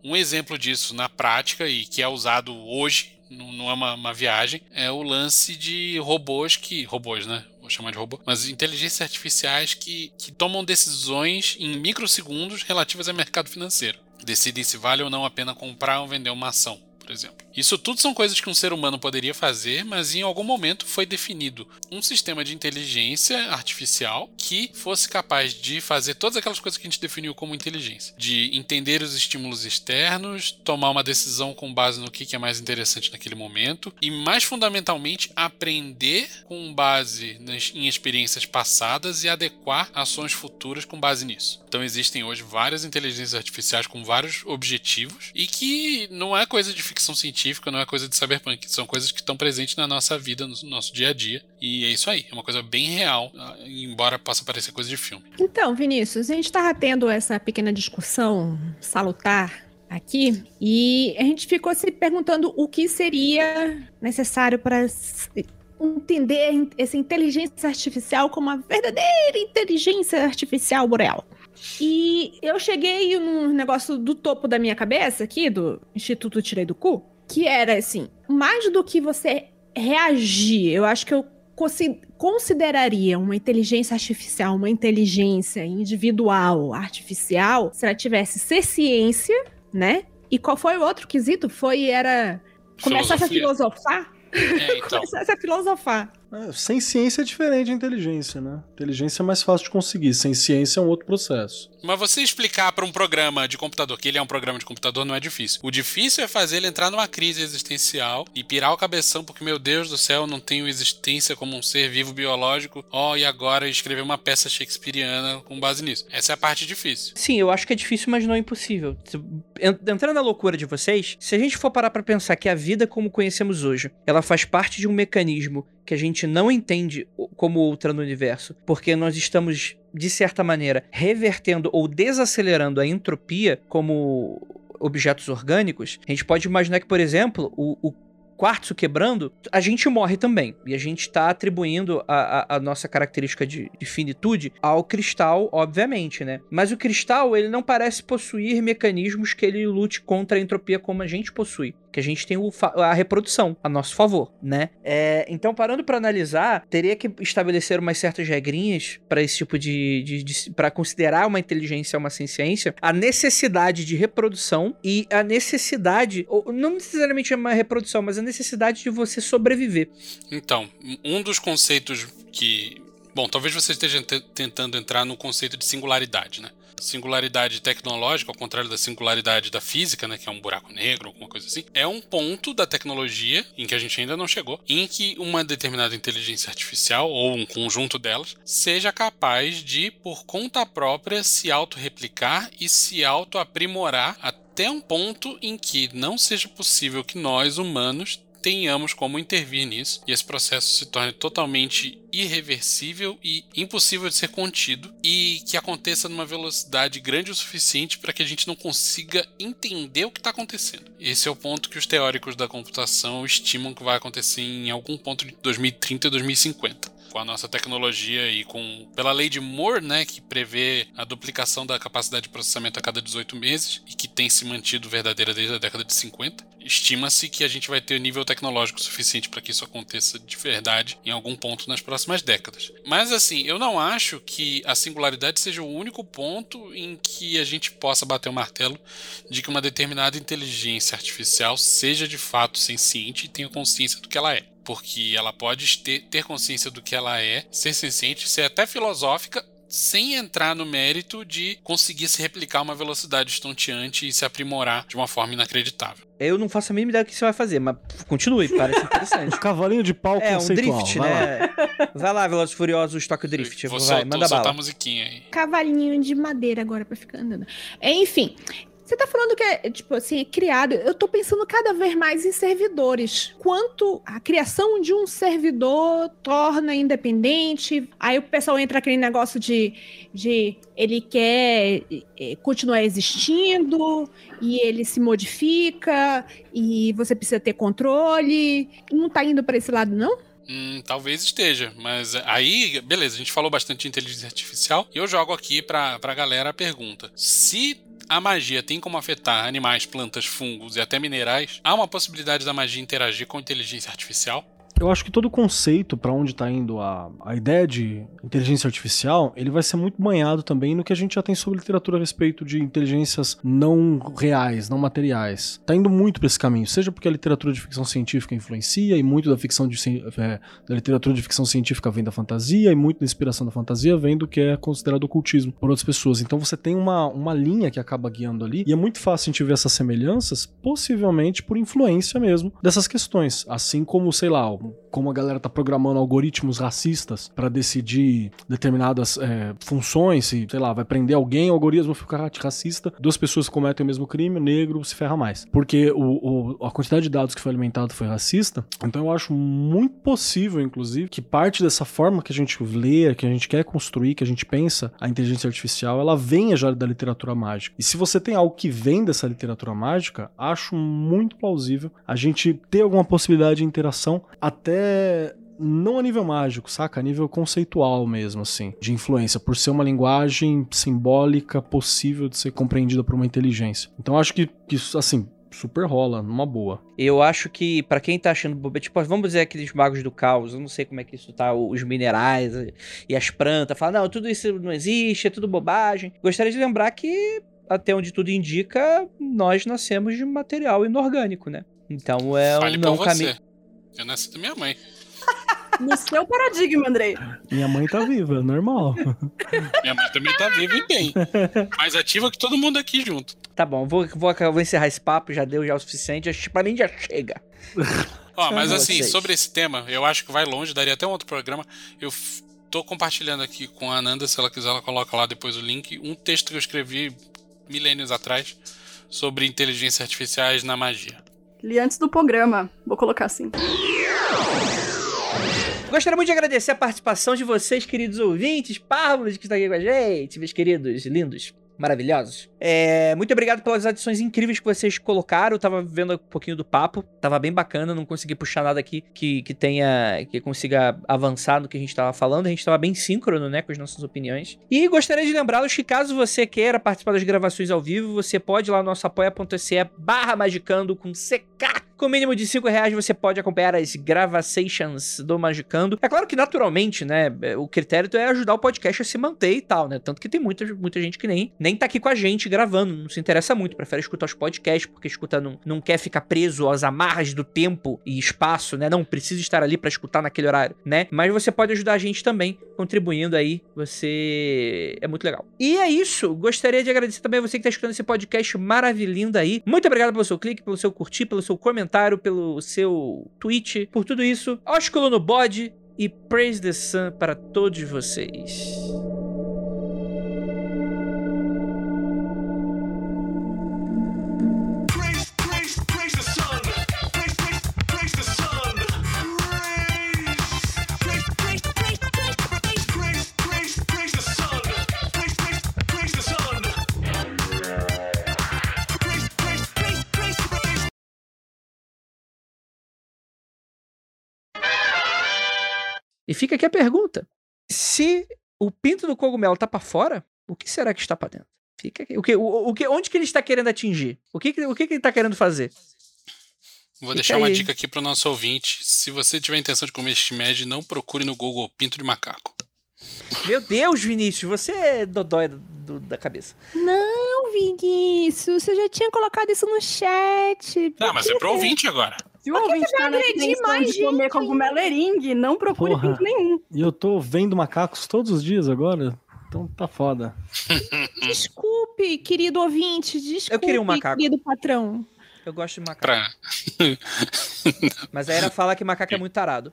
Um exemplo disso na prática e que é usado hoje, não, é uma, uma, viagem, é o lance de robôs que. robôs, né? Vou chamar de robô. Mas inteligências artificiais que, que tomam decisões em microsegundos relativas ao mercado financeiro. Decidem se vale ou não a pena comprar ou vender uma ação por exemplo. Isso tudo são coisas que um ser humano poderia fazer, mas em algum momento foi definido um sistema de inteligência artificial que fosse capaz de fazer todas aquelas coisas que a gente definiu como inteligência, de entender os estímulos externos, tomar uma decisão com base no que é mais interessante naquele momento e, mais fundamentalmente, aprender com base em experiências passadas e adequar ações futuras com base nisso. Então existem hoje várias inteligências artificiais com vários objetivos e que não é coisa de ficção científica, não é coisa de cyberpunk, são coisas que estão presentes na nossa vida, no nosso dia a dia. E é isso aí, é uma coisa bem real, ah, embora possa parecer coisa de filme. Então, Vinícius, a gente estava tendo essa pequena discussão salutar aqui e a gente ficou se perguntando o que seria necessário para entender essa inteligência artificial como uma verdadeira inteligência artificial boreal. E eu cheguei num negócio do topo da minha cabeça aqui, do Instituto Tirei do Cu, que era assim, mais do que você reagir, eu acho que eu consideraria uma inteligência artificial uma inteligência individual, artificial, se ela tivesse ser ciência, né? E qual foi o outro quesito? Foi, era começar a filosofar? É, então. começar a filosofar. É, sem ciência é diferente de inteligência, né? Inteligência é mais fácil de conseguir, sem ciência é um outro processo. Mas você explicar para um programa de computador que ele é um programa de computador não é difícil. O difícil é fazer ele entrar numa crise existencial e pirar o cabeção porque, meu Deus do céu, não tenho existência como um ser vivo biológico. Ó, oh, e agora escrever uma peça shakespeariana com base nisso. Essa é a parte difícil. Sim, eu acho que é difícil, mas não é impossível. Entrando na loucura de vocês, se a gente for parar para pensar que a vida como conhecemos hoje, ela faz parte de um mecanismo que a gente não entende como outra no universo, porque nós estamos, de certa maneira, revertendo ou desacelerando a entropia como objetos orgânicos, a gente pode imaginar que, por exemplo, o, o quartzo quebrando, a gente morre também. E a gente está atribuindo a, a, a, nossa característica de, de, finitude ao cristal, obviamente, né? Mas o cristal, ele não parece possuir mecanismos que ele lute contra a entropia como a gente possui. Que a gente tem a reprodução a nosso favor, né? É, então, parando pra analisar, teria que estabelecer umas certas regrinhas pra esse tipo de, de, de para considerar uma inteligência uma ciência, a necessidade de reprodução e a necessidade, ou não necessariamente uma reprodução, mas a necessidade de você sobreviver. Então, um dos conceitos que. Bom, talvez você esteja te- tentando entrar no conceito de singularidade, né? Singularidade tecnológica, ao contrário da singularidade da física, né, que é um buraco negro, alguma coisa assim, é um ponto da tecnologia em que a gente ainda não chegou, em que uma determinada inteligência artificial ou um conjunto delas seja capaz de, por conta própria, se autorreplicar e se autoaprimorar até um ponto em que não seja possível que nós, humanos, tenhamos como intervir nisso e esse processo se torne totalmente irreversível e impossível de ser contido e que aconteça numa velocidade grande o suficiente para que a gente não consiga entender o que está acontecendo. Esse é o ponto que os teóricos da computação estimam que vai acontecer em algum ponto de 2030 e 2050 com a nossa tecnologia e com pela lei de Moore, né, que prevê a duplicação da capacidade de processamento a cada 18 meses e que tem se mantido verdadeira desde a década de 50. Estima-se que a gente vai ter nível tecnológico suficiente para que isso aconteça de verdade em algum ponto nas próximas décadas. Mas assim, eu não acho que a singularidade seja o único ponto em que a gente possa bater o martelo de que uma determinada inteligência artificial seja de fato senciente e tenha consciência do que ela é porque ela pode ter, ter consciência do que ela é, ser senciente, ser até filosófica, sem entrar no mérito de conseguir se replicar a uma velocidade estonteante e se aprimorar de uma forma inacreditável. Eu não faço a mínima ideia do que você vai fazer, mas continue, parece interessante. Cavalinho de pau É, um conceitual. drift, vai lá. né? Vai lá, Velozes e Furiosos, Tokyo Drift. Vou vai, soltar, manda soltar bala. a musiquinha aí. Cavalinho de madeira agora pra ficar andando. Enfim, você tá falando que é, tipo assim, é criado. Eu tô pensando cada vez mais em servidores. Quanto a criação de um servidor torna independente. Aí o pessoal entra aquele negócio de, de ele quer eh, continuar existindo e ele se modifica e você precisa ter controle. Não tá indo pra esse lado, não? Hum, talvez esteja, mas aí, beleza, a gente falou bastante de inteligência artificial e eu jogo aqui pra, pra galera a pergunta. Se a magia tem como afetar animais, plantas, fungos e até minerais, há uma possibilidade da magia interagir com inteligência artificial? Eu acho que todo o conceito para onde está indo a, a ideia de inteligência artificial, ele vai ser muito banhado também no que a gente já tem sobre literatura a respeito de inteligências não reais, não materiais. Tá indo muito para esse caminho, seja porque a literatura de ficção científica influencia e muito da ficção de é, da literatura de ficção científica vem da fantasia e muito da inspiração da fantasia vem do que é considerado ocultismo por outras pessoas. Então você tem uma, uma linha que acaba guiando ali e é muito fácil a gente ver essas semelhanças, possivelmente por influência mesmo dessas questões, assim como, sei lá, como a galera tá programando algoritmos racistas para decidir determinadas é, funções, se, sei lá, vai prender alguém, o algoritmo fica ra- racista, duas pessoas cometem o mesmo crime, o negro se ferra mais. Porque o, o- a quantidade de dados que foi alimentado foi racista, então eu acho muito possível, inclusive, que parte dessa forma que a gente lê, que a gente quer construir, que a gente pensa a inteligência artificial, ela venha já da literatura mágica. E se você tem algo que vem dessa literatura mágica, acho muito plausível a gente ter alguma possibilidade de interação até não a nível mágico, saca? A nível conceitual mesmo, assim, de influência, por ser uma linguagem simbólica possível de ser compreendida por uma inteligência. Então acho que, que isso, assim, super rola, numa boa. Eu acho que, pra quem tá achando bobeira, tipo, vamos dizer aqueles magos do caos, eu não sei como é que isso tá, os minerais e as plantas, fala, não, tudo isso não existe, é tudo bobagem. Gostaria de lembrar que, até onde tudo indica, nós nascemos de material inorgânico, né? Então é Fale um, é um caminho. Eu nasci da minha mãe. No seu paradigma, Andrei. Minha mãe tá viva, normal. Minha mãe também tá viva e bem. Mais ativa que todo mundo aqui junto. Tá bom, vou, vou, vou encerrar esse papo, já deu já o suficiente, acho que pra mim já chega. Ó, mas assim, vocês. sobre esse tema, eu acho que vai longe, daria até um outro programa. Eu tô compartilhando aqui com a Ananda, se ela quiser, ela coloca lá depois o link, um texto que eu escrevi milênios atrás sobre inteligências artificiais na magia. Li antes do programa. Vou colocar assim. Gostaria muito de agradecer a participação de vocês, queridos ouvintes, párvulos que estão aqui com a gente, meus queridos lindos. Maravilhosos. É, muito obrigado pelas adições incríveis que vocês colocaram. Eu tava vendo um pouquinho do papo, tava bem bacana, não consegui puxar nada aqui que, que tenha, que consiga avançar no que a gente tava falando. A gente tava bem síncrono, né, com as nossas opiniões. E gostaria de lembrá-los que caso você queira participar das gravações ao vivo, você pode ir lá no nosso apoia.se barra magicando com CK com mínimo de 5 reais você pode acompanhar as gravações do Magicando. É claro que naturalmente, né, o critério é ajudar o podcast a se manter e tal, né? Tanto que tem muita, muita gente que nem, nem tá aqui com a gente gravando, não se interessa muito, prefere escutar os podcasts, porque escuta não, não quer ficar preso às amarras do tempo e espaço, né? Não precisa estar ali para escutar naquele horário, né? Mas você pode ajudar a gente também, contribuindo aí, você é muito legal. E é isso, gostaria de agradecer também a você que tá escutando esse podcast maravilhoso aí. Muito obrigado pelo seu clique, pelo seu curtir, pelo seu comentário comentário, pelo seu tweet, por tudo isso. Ósculo no bode e Praise the Sun para todos vocês. E fica aqui a pergunta: se o pinto do cogumelo tá pra fora, o que será que está pra dentro? Fica aqui. O que, o, o que, onde que ele está querendo atingir? O que, o que, que ele tá querendo fazer? Vou Fica deixar uma aí. dica aqui pro nosso ouvinte. Se você tiver intenção de comer shimeji, não procure no Google pinto de macaco. Meu Deus, Vinícius, você é dodói do- do- da cabeça. Não, Vinícius, você já tinha colocado isso no chat. Não, mas é pro ouvinte agora. Se o ouvinte tá na mais de comer gente cogumelo eringue, não procure Porra. pinto nenhum. E eu tô vendo macacos todos os dias agora. Então tá foda. Desculpe, querido ouvinte, desculpe, queria um macaco. querido patrão. Eu gosto de macaco. Pra... Mas aí era falar que macaco é muito tarado.